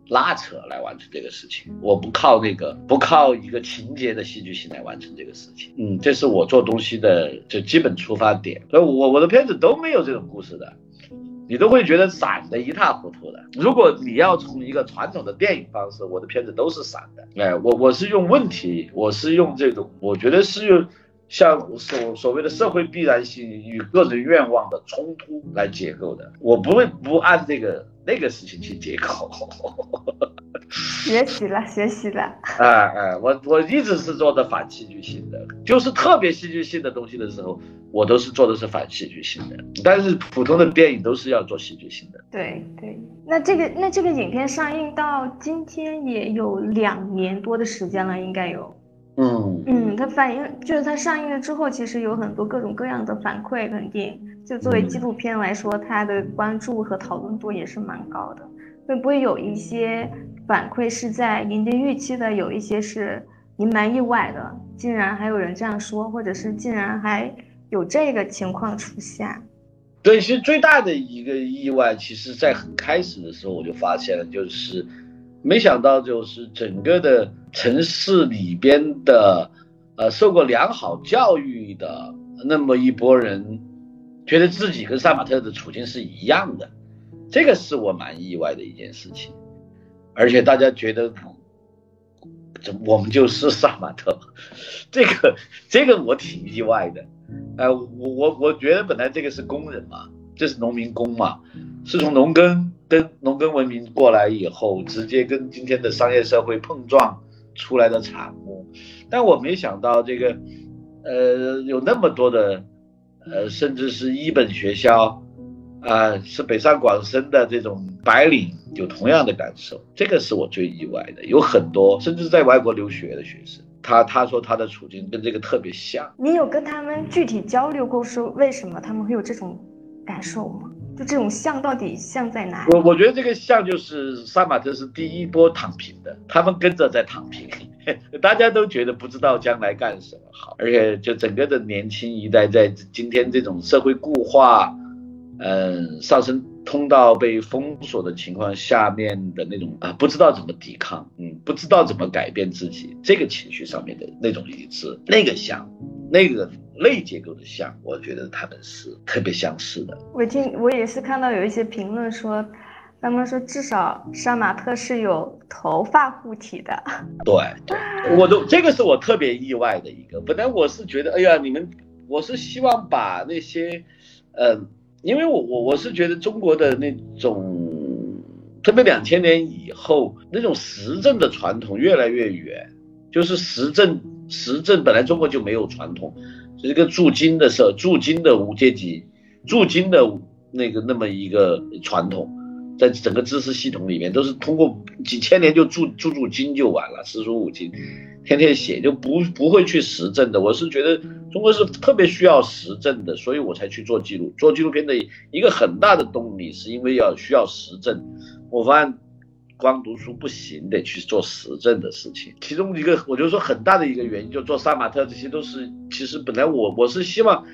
拉扯来完成这个事情。我不靠那个，不靠一个情节的戏剧性来完成这个事情。嗯，这是我做东西的就基本出发点。所以我我的片子都没有这种故事的。你都会觉得散的一塌糊涂的。如果你要从一个传统的电影方式，我的片子都是散的。哎，我我是用问题，我是用这种，我觉得是用像所所谓的社会必然性与个人愿望的冲突来解构的。我不会不按这个那个事情去结构。学习了，学习了。哎哎，我我一直是做的反戏剧性的，就是特别戏剧性的东西的时候。我都是做的是反戏剧性的，但是普通的电影都是要做戏剧性的。对对，那这个那这个影片上映到今天也有两年多的时间了，应该有。嗯嗯，它反映就是它上映了之后，其实有很多各种各样的反馈，肯定就作为纪录片来说，它的关注和讨论度也是蛮高的。会不会有一些反馈是在您的预期的，有一些是您蛮意外的，竟然还有人这样说，或者是竟然还。有这个情况出现，对，其实最大的一个意外，其实在很开始的时候我就发现了，就是没想到就是整个的城市里边的，呃，受过良好教育的那么一波人，觉得自己跟杀马特的处境是一样的，这个是我蛮意外的一件事情，而且大家觉得，我们就是杀马特，这个这个我挺意外的。哎，我我我觉得本来这个是工人嘛，这是农民工嘛，是从农耕跟农耕文明过来以后，直接跟今天的商业社会碰撞出来的产物。但我没想到这个，呃，有那么多的，呃，甚至是一本学校，啊，是北上广深的这种白领有同样的感受，这个是我最意外的。有很多甚至在外国留学的学生，他他说他的处境跟这个特别像。你有跟他们具体交流过，说为什么他们会有这种感受吗？就这种像到底像在哪？我我觉得这个像就是杀马特是第一波躺平的，他们跟着在躺平。大家都觉得不知道将来干什么好，而且就整个的年轻一代在今天这种社会固化，嗯，上升通道被封锁的情况下面的那种啊，不知道怎么抵抗，嗯，不知道怎么改变自己，这个情绪上面的那种一致，那个像，那个类结构的像，我觉得他们是特别相似的。我听我也是看到有一些评论说。他们说，至少杀马特是有头发护体的。对，我都这个是我特别意外的一个。本来我是觉得，哎呀，你们，我是希望把那些，嗯，因为我我我是觉得中国的那种，特别两千年以后那种实政的传统越来越远，就是实政实政本来中国就没有传统，是一个驻金的社驻金的无阶级驻金的那个那么一个传统。在整个知识系统里面，都是通过几千年就铸铸铸金就完了，四书五经，天天写就不不会去实证的。我是觉得中国是特别需要实证的，所以我才去做记录。做纪录片的一个很大的动力，是因为要需要实证。我发现光读书不行，得去做实证的事情。其中一个，我就说很大的一个原因，就做杀马特，这些都是其实本来我我是希望。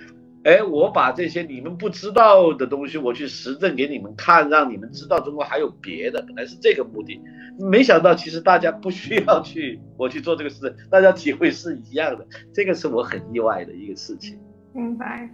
哎，我把这些你们不知道的东西，我去实证给你们看，让你们知道中国还有别的，本来是这个目的。没想到其实大家不需要去 我去做这个事，大家体会是一样的，这个是我很意外的一个事情。明白。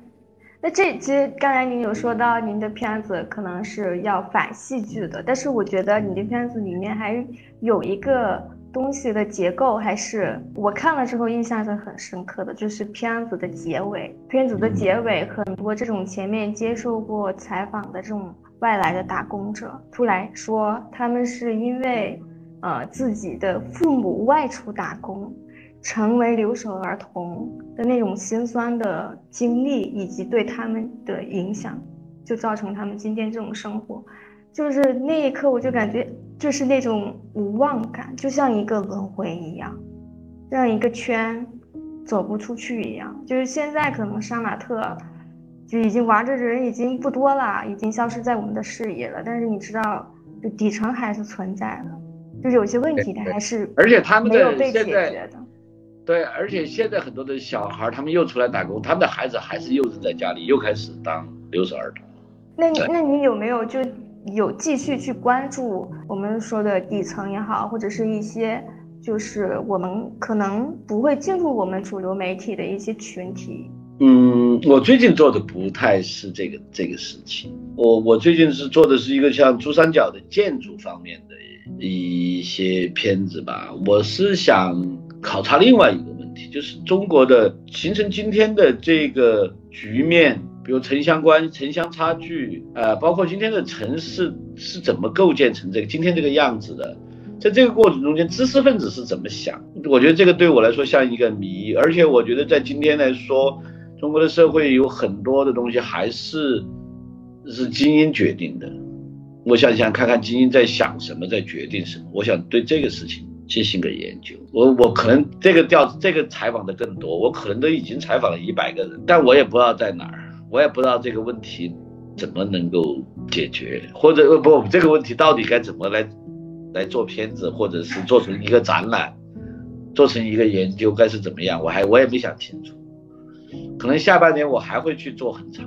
那这其实刚才您有说到您的片子可能是要反戏剧的，但是我觉得你的片子里面还有一个。东西的结构还是我看了之后印象是很深刻的，就是片子的结尾。片子的结尾，很多这种前面接受过采访的这种外来的打工者出来说，他们是因为呃自己的父母外出打工，成为留守儿童的那种心酸的经历，以及对他们的影响，就造成他们今天这种生活。就是那一刻，我就感觉就是那种无望感，就像一个轮回一样，像一个圈走不出去一样。就是现在可能杀马特就已经玩的人已经不多了，已经消失在我们的视野了。但是你知道，就底层还是存在的，就是有些问题它还是而且他们没有被解决的。对，而且现在很多的小孩他们又出来打工，他们的孩子还是又是在家里又开始当留守儿童。那你那你有没有就？有继续去关注我们说的底层也好，或者是一些就是我们可能不会进入我们主流媒体的一些群体。嗯，我最近做的不太是这个这个事情。我我最近是做的是一个像珠三角的建筑方面的一些片子吧。我是想考察另外一个问题，就是中国的形成今天的这个局面。比如城乡关城乡差距，呃，包括今天的城市是怎么构建成这个今天这个样子的，在这个过程中间，知识分子是怎么想？我觉得这个对我来说像一个谜，而且我觉得在今天来说，中国的社会有很多的东西还是是精英决定的。我想想看看精英在想什么，在决定什么。我想对这个事情进行个研究。我我可能这个调这个采访的更多，我可能都已经采访了一百个人，但我也不知道在哪儿。我也不知道这个问题怎么能够解决，或者不这个问题到底该怎么来来做片子，或者是做成一个展览，做成一个研究该是怎么样？我还我也没想清楚。可能下半年我还会去做很长，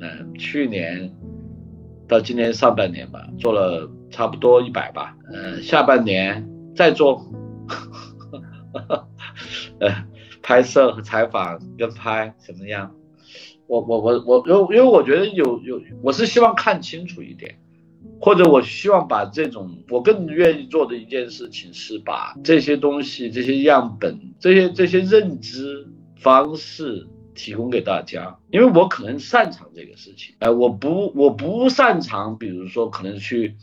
嗯，去年到今年上半年吧，做了差不多一百吧，嗯，下半年在做，呃，拍摄和采访跟拍怎么样？我我我我，因为因为我觉得有有，我是希望看清楚一点，或者我希望把这种我更愿意做的一件事情是把这些东西、这些样本、这些这些认知方式提供给大家，因为我可能擅长这个事情，哎，我不我不擅长，比如说可能去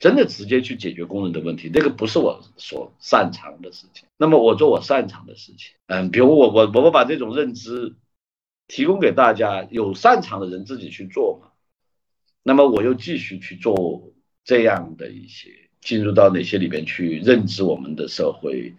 真的直接去解决工人的问题，那个不是我所擅长的事情。那么我做我擅长的事情，嗯，比如我我我我把这种认知提供给大家，有擅长的人自己去做嘛。那么我又继续去做这样的一些，进入到哪些里边去认知我们的社会，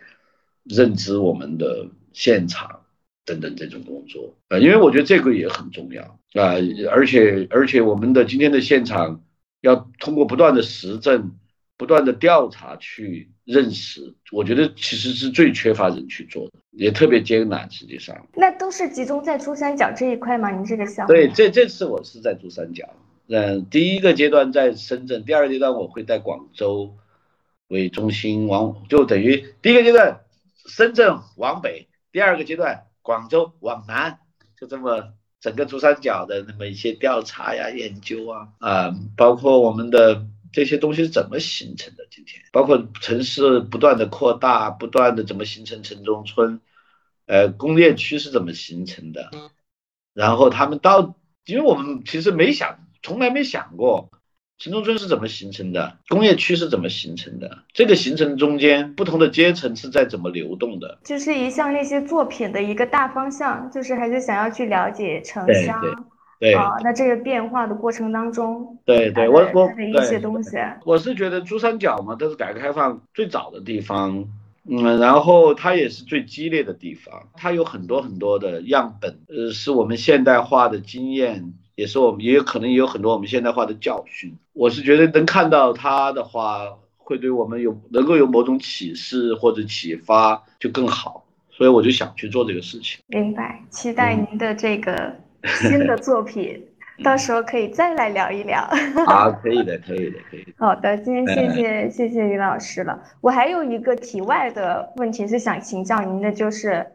认知我们的现场等等这种工作啊，因为我觉得这个也很重要啊，而且而且我们的今天的现场要通过不断的实证、不断的调查去认识，我觉得其实是最缺乏人去做的，也特别艰难。实际上，那都是集中在珠三角这一块吗？您这个项目？对，这这次我是在珠三角。嗯，第一个阶段在深圳，第二个阶段我会在广州为中心往，就等于第一个阶段深圳往北，第二个阶段广州往南，就这么整个珠三角的那么一些调查呀、研究啊，啊，包括我们的这些东西是怎么形成的？今天包括城市不断的扩大，不断的怎么形成城中村，呃，工业区是怎么形成的？然后他们到，因为我们其实没想。从来没想过城中村是怎么形成的，工业区是怎么形成的，这个形成中间不同的阶层是在怎么流动的，就是一项那些作品的一个大方向，就是还是想要去了解城乡，对啊，那这个变化的过程当中，对对，我我的一些东西，我是觉得珠三角嘛，都是改革开放最早的地方，嗯，然后它也是最激烈的地方，它有很多很多的样本，呃，是我们现代化的经验。也是我们也有可能也有很多我们现代化的教训。我是觉得能看到他的话，会对我们有能够有某种启示或者启发就更好。所以我就想去做这个事情。明白，期待您的这个新的作品，到时候可以再来聊一聊。啊，可以的，可以的，可以。好的，今天谢谢谢谢于老师了。我还有一个题外的问题是想请教您的，就是。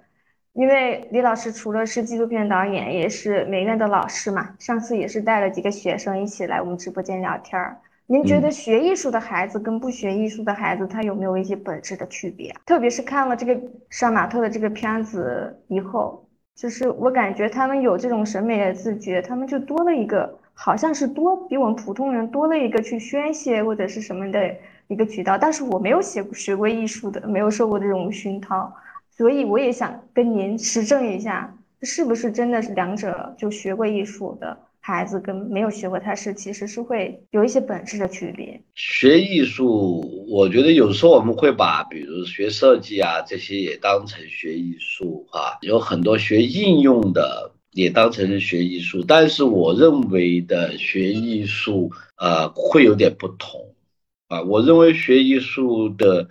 因为李老师除了是纪录片导演，也是美院的老师嘛。上次也是带了几个学生一起来我们直播间聊天儿。您觉得学艺术的孩子跟不学艺术的孩子，他有没有一些本质的区别？特别是看了这个杀马特的这个片子以后，就是我感觉他们有这种审美的自觉，他们就多了一个，好像是多比我们普通人多了一个去宣泄或者是什么的一个渠道。但是我没有学学过艺术的，没有受过这种熏陶。所以我也想跟您实证一下，是不是真的是两者就学过艺术的孩子跟没有学过，他是其实是会有一些本质的区别。学艺术，我觉得有时候我们会把，比如学设计啊这些也当成学艺术啊，有很多学应用的也当成是学艺术，但是我认为的学艺术啊会有点不同啊，我认为学艺术的。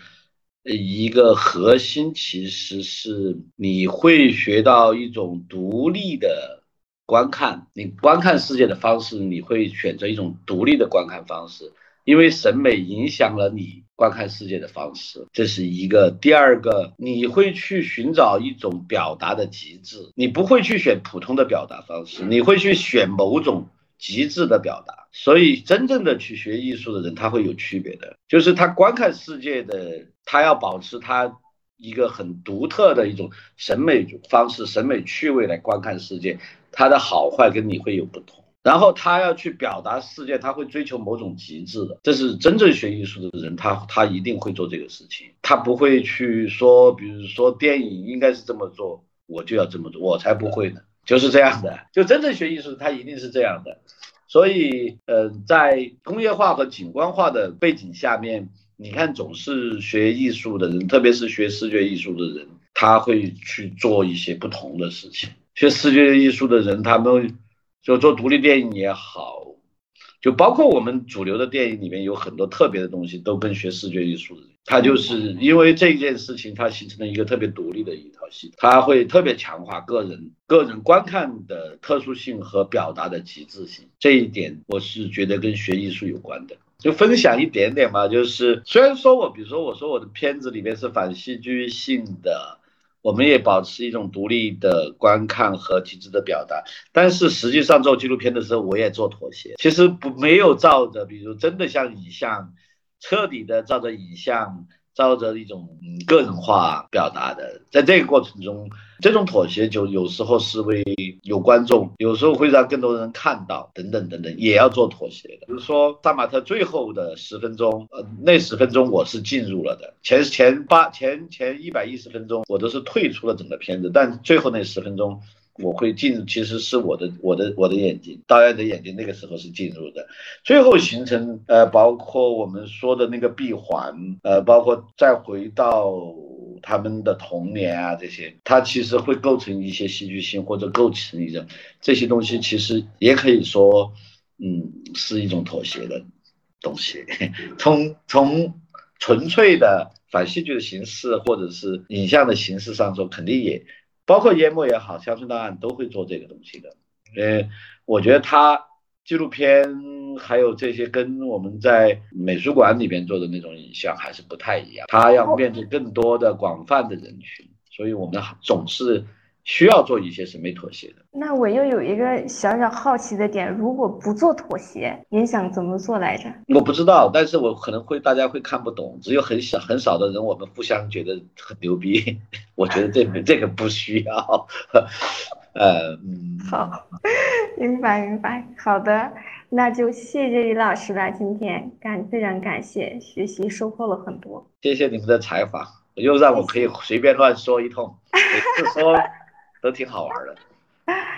一个核心其实是你会学到一种独立的观看，你观看世界的方式，你会选择一种独立的观看方式，因为审美影响了你观看世界的方式，这是一个。第二个，你会去寻找一种表达的极致，你不会去选普通的表达方式，你会去选某种。极致的表达，所以真正的去学艺术的人，他会有区别的，就是他观看世界的，他要保持他一个很独特的一种审美方式、审美趣味来观看世界，他的好坏跟你会有不同。然后他要去表达世界，他会追求某种极致的，这是真正学艺术的人，他他一定会做这个事情，他不会去说，比如说电影应该是这么做，我就要这么做，我才不会呢。就是这样的，就真正学艺术，他一定是这样的。所以，呃，在工业化和景观化的背景下面，你看，总是学艺术的人，特别是学视觉艺术的人，他会去做一些不同的事情。学视觉艺术的人，他们就做独立电影也好，就包括我们主流的电影里面有很多特别的东西，都跟学视觉艺术的人。它就是因为这件事情，它形成了一个特别独立的一套系统，它会特别强化个人个人观看的特殊性和表达的极致性。这一点我是觉得跟学艺术有关的。就分享一点点吧，就是虽然说我，比如说我说我的片子里面是反戏剧性的，我们也保持一种独立的观看和极致的表达，但是实际上做纪录片的时候，我也做妥协。其实不没有照着，比如真的像影像。彻底的照着影像，照着一种个人化表达的，在这个过程中，这种妥协就有时候是为有观众，有时候会让更多人看到，等等等等，也要做妥协的。比如说萨马特最后的十分钟，呃，那十分钟我是进入了的，前前八前前一百一十分钟我都是退出了整个片子，但最后那十分钟。我会进入，其实是我的我的我的眼睛，导演的眼睛那个时候是进入的，最后形成呃，包括我们说的那个闭环，呃，包括再回到他们的童年啊这些，它其实会构成一些戏剧性或者构成一种这些东西，其实也可以说，嗯，是一种妥协的东西。从从纯粹的反戏剧的形式或者是影像的形式上说，肯定也。包括淹没也好，乡村档案都会做这个东西的。呃，我觉得他纪录片还有这些跟我们在美术馆里边做的那种影像还是不太一样。他要面对更多的广泛的人群，所以我们总是需要做一些审美妥协的。那我又有一个小小好奇的点，如果不做妥协，您想怎么做来着？我不知道，但是我可能会大家会看不懂，只有很小很少的人，我们互相觉得很牛逼。我觉得这个 这个不需要，呃，嗯，好，明白明白，好的，那就谢谢李老师了，今天感非常感谢，学习收获了很多，谢谢你们的采访，又让我可以随便乱说一通，每次说都挺好玩的，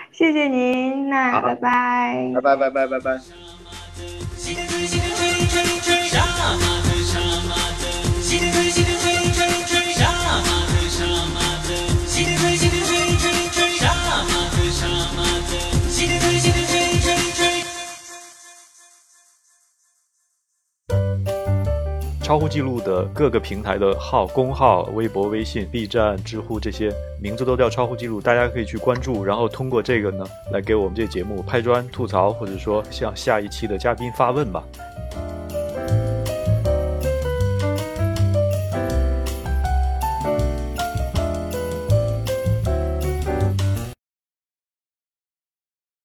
谢谢您，那拜拜，拜拜拜拜拜拜。超乎记录的各个平台的号、公号、微博、微信、B 站、知乎这些名字都叫超乎记录，大家可以去关注，然后通过这个呢来给我们这节目拍砖、吐槽，或者说向下一期的嘉宾发问吧。